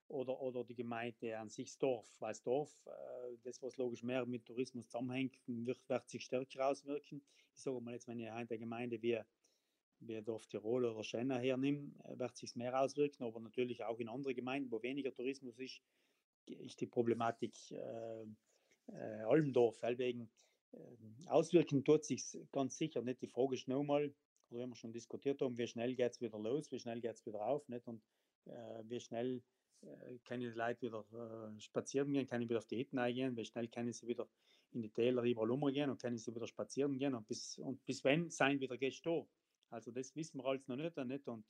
oder, oder die Gemeinde an sich das Dorf? Weil das Dorf, äh, das was logisch mehr mit Tourismus zusammenhängt, wird, wird sich stärker auswirken. Ich sage mal jetzt, wenn ich eine Gemeinde wie, wie Dorf Tirol oder Schenna hernehme, äh, wird sich mehr auswirken, aber natürlich auch in anderen Gemeinden, wo weniger Tourismus ist, ist die Problematik äh, äh, Almdorf, wegen ähm, auswirken tut sich ganz sicher nicht. Die Frage ist nochmal, oder wenn wir schon diskutiert haben, wie schnell geht es wieder los, wie schnell geht es wieder auf, nicht? Und äh, wie schnell äh, können die Leute wieder äh, spazieren gehen, können wieder auf die Hitten eingehen, wie schnell können sie wieder in die Täler überall umgehen und können sie wieder spazieren gehen und bis, und bis wann sein wieder da. Also das wissen wir alles noch nicht, nicht und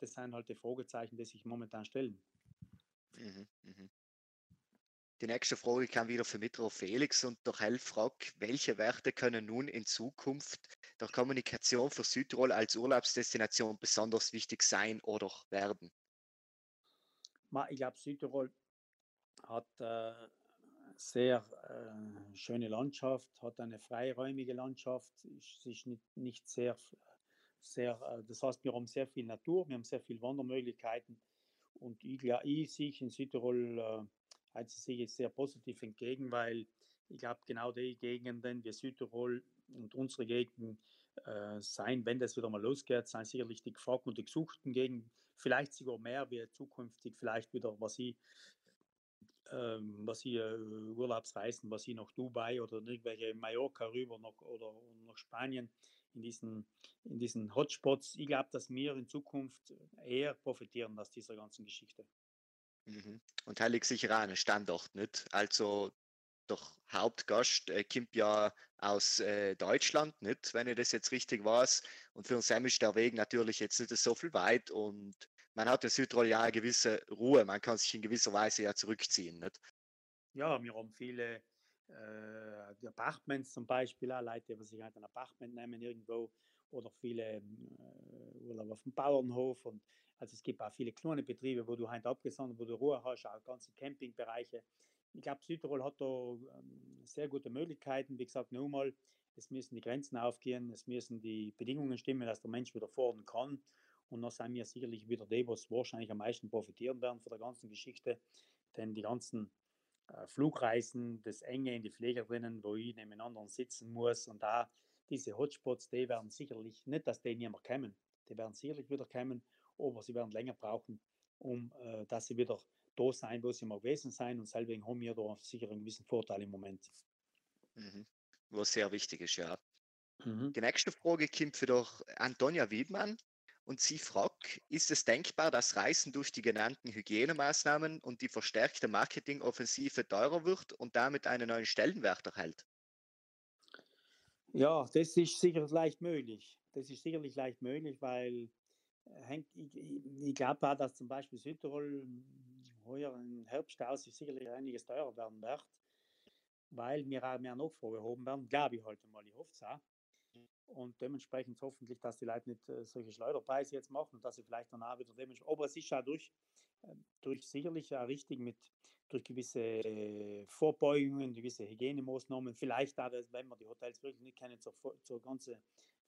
das sind halt die Fragezeichen, die sich momentan stellen. Mhm, mh. Die nächste Frage kam wieder für Mitro Felix und der Helf fragt, welche Werte können nun in Zukunft der Kommunikation für Südtirol als Urlaubsdestination besonders wichtig sein oder werden? Ich glaube, Südtirol hat äh, sehr äh, schöne Landschaft, hat eine freiräumige Landschaft, ist, ist nicht, nicht sehr, sehr, äh, das heißt, wir haben sehr viel Natur, wir haben sehr viele Wandermöglichkeiten. Und ich, ich sehe in Südtirol äh, also sehr positiv entgegen, weil ich glaube, genau die Gegenden wie Südtirol und unsere Gegenden äh, sein, wenn das wieder mal losgeht, sind sicherlich die gefragten und die gesuchten gegen vielleicht sogar mehr wie zukünftig vielleicht wieder, was sie ähm, was sie äh, Urlaubsreisen, was sie nach Dubai oder irgendwelche Mallorca rüber noch, oder nach Spanien in diesen, in diesen Hotspots. Ich glaube, dass wir in Zukunft eher profitieren aus dieser ganzen Geschichte. Mhm. Und heilig sicher auch ein Standort, nicht? Also der Hauptgast äh, kommt ja aus äh, Deutschland, nicht? Wenn ich das jetzt richtig weiß. Und für uns ist der Weg natürlich jetzt nicht so viel weit und man hat in Südtirol ja eine gewisse Ruhe, man kann sich in gewisser Weise ja zurückziehen. Nicht? Ja, wir haben viele äh, Apartments zum Beispiel, auch Leute, die sich halt ein Apartment nehmen irgendwo oder viele äh, Urlaub auf dem Bauernhof und also es gibt auch viele kleine Betriebe, wo du halt abgesondert, wo du Ruhe hast, auch ganze Campingbereiche. Ich glaube, Südtirol hat da ähm, sehr gute Möglichkeiten. Wie gesagt, nochmal, es müssen die Grenzen aufgehen, es müssen die Bedingungen stimmen, dass der Mensch wieder fahren kann. Und dann sind wir sicherlich wieder die, was wahrscheinlich am meisten profitieren werden von der ganzen Geschichte. Denn die ganzen äh, Flugreisen, das Enge in die Pfleger drinnen, wo ich nebeneinander sitzen muss und da diese Hotspots, die werden sicherlich nicht, dass die nicht mehr kommen. Die werden sicherlich wieder kommen, aber sie werden länger brauchen, um äh, dass sie wieder da sein, wo sie mal gewesen sein. Und deswegen haben wir da sicher einen gewissen Vorteil im Moment. Mhm. Was sehr wichtig ist, ja. Mhm. Die nächste Frage kommt für doch Antonia Wiedmann. Und sie fragt, ist es denkbar, dass Reisen durch die genannten Hygienemaßnahmen und die verstärkte Marketingoffensive teurer wird und damit einen neuen Stellenwert erhält? Ja, das ist sicher leicht möglich. Das ist sicherlich leicht möglich, weil äh, ich, ich glaube auch, dass zum Beispiel Südtirol Herbst aus sicherlich einiges teurer werden wird, weil wir auch mehr Nachfrage haben werden, glaube ich heute mal. Ich hoffe es auch und dementsprechend hoffentlich, dass die Leute nicht äh, solche Schleuderpreise jetzt machen und dass sie vielleicht danach wieder dementsprechend, aber es ist ja durch, äh, durch sicherlich ja richtig mit, durch gewisse äh, Vorbeugungen, gewisse Hygienemaßnahmen, vielleicht auch, wenn man die Hotels wirklich nicht kennen, zur, zur ganze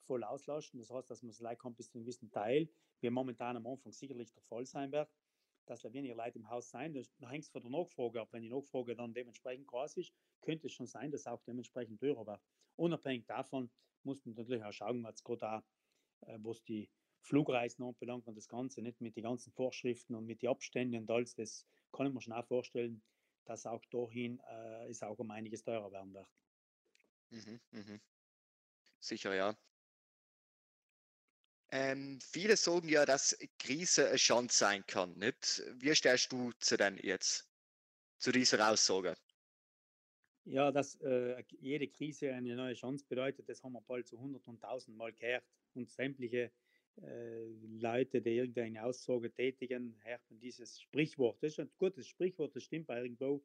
voll auslasten. Das heißt, dass man es leicht kommt bis zu einem gewissen Teil, wie momentan am Anfang sicherlich der Fall sein wird, dass da weniger Leute im Haus sein. Das hängt von der Nachfrage ab. Wenn die Nachfrage dann dementsprechend groß ist, könnte es schon sein, dass auch dementsprechend teurer wird. Unabhängig davon, muss man natürlich auch schauen, was gerade auch, äh, was die Flugreisen anbelangt und das Ganze, nicht mit den ganzen Vorschriften und mit den Abständen und alles, das kann ich mir schon auch vorstellen, dass auch dahin äh, es auch um einiges teurer werden wird. Mhm, mhm. Sicher, ja. Ähm, viele sagen ja, dass Krise eine Chance sein kann. Nicht? Wie stellst du zu denn jetzt, zu dieser Aussage? Ja, dass äh, jede Krise eine neue Chance bedeutet, das haben wir bald zu hundert und tausend Mal gehört. Und sämtliche äh, Leute, die irgendeine Aussage tätigen, hören dieses Sprichwort. Das ist ein gutes Sprichwort, das stimmt bei irgendwo.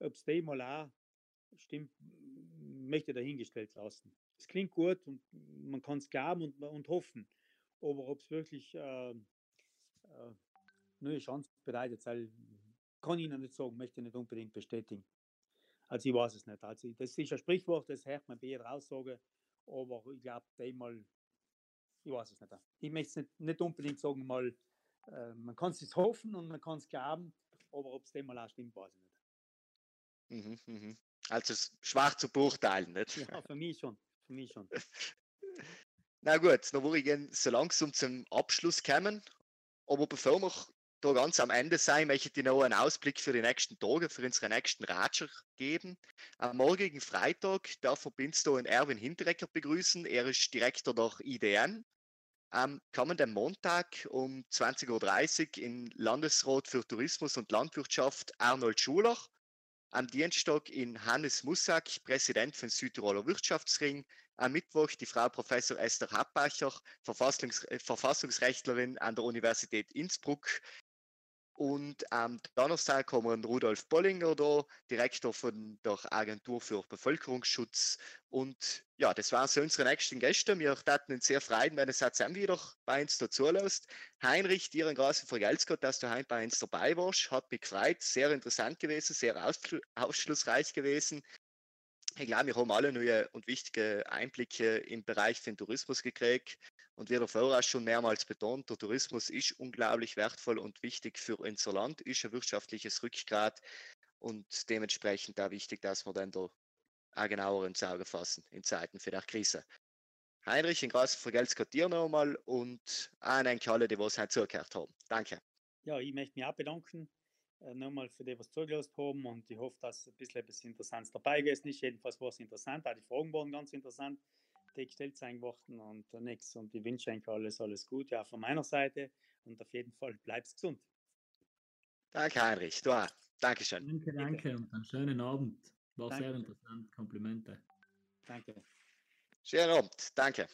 Ob es dem mal auch stimmt, möchte dahingestellt lassen. Es klingt gut und man kann es glauben und, und hoffen. Aber ob es wirklich äh, äh, neue Chance bedeutet, kann ich noch nicht sagen, möchte ich nicht unbedingt bestätigen. Also ich weiß es nicht. Also das ist ein Sprichwort, das hört man bei jeder Aussage, aber ich glaube, einmal, ich weiß es nicht. Ich möchte es nicht, nicht unbedingt sagen, mal, äh, man kann es hoffen und man kann es glauben, aber ob es dem mal auch stimmt, weiß ich nicht. Mhm, mhm. Also schwach zu beurteilen, nicht? Ja, für mich schon. Für mich schon. [LAUGHS] Na gut, dann würde ich so langsam zum Abschluss kommen. Aber bevor wir da ganz am Ende sein, möchte ich noch einen Ausblick für die nächsten Tage, für unsere nächsten Ratscher geben. Am morgigen Freitag darf verbindest du Erwin Hinterecker begrüßen. Er ist Direktor der IDN. Am kommenden Montag um 20.30 Uhr in Landesrat für Tourismus und Landwirtschaft Arnold Schuler. Am Dienstag in Hannes Mussack, Präsident von Südtiroler Wirtschaftsring. Am Mittwoch die Frau Professor Esther Happacher, Verfassungs Verfassungsrechtlerin an der Universität Innsbruck. Und am Donnerstag kommen Rudolf Bollinger da, Direktor von der Agentur für Bevölkerungsschutz. Und ja, das waren so unsere nächsten Gäste. Wir hatten uns sehr freuen, wenn es jetzt wieder bei uns dazu lässt. Heinrich, dir ein großes Vergelt's dass du heute bei uns dabei warst. Hat mich gefreut. Sehr interessant gewesen, sehr aufschlussreich gewesen. Ich glaube, wir haben alle neue und wichtige Einblicke im Bereich von Tourismus gekriegt. Und wie der Vorher schon mehrmals betont, der Tourismus ist unglaublich wertvoll und wichtig für unser Land, ist ein wirtschaftliches Rückgrat und dementsprechend da wichtig, dass wir dann da auch genauer ins Auge fassen in Zeiten für der Krise. Heinrich, in Gras vergelt's dir nochmal und an alle, die was heute zugehört haben. Danke. Ja, ich möchte mich auch bedanken äh, nochmal für die, was zugelassen haben und ich hoffe, dass ein bisschen etwas Interessantes dabei gewesen ist. Jedenfalls war es interessant, auch die Fragen waren ganz interessant, gestellt sein worden und nichts. Und ich wünsche euch alles, alles Gute auch von meiner Seite und auf jeden Fall bleibst gesund. Danke, Heinrich. Du auch. Dankeschön. Danke, danke und einen schönen Abend. War danke. sehr interessant. Komplimente. Danke. Schönen Abend. Danke.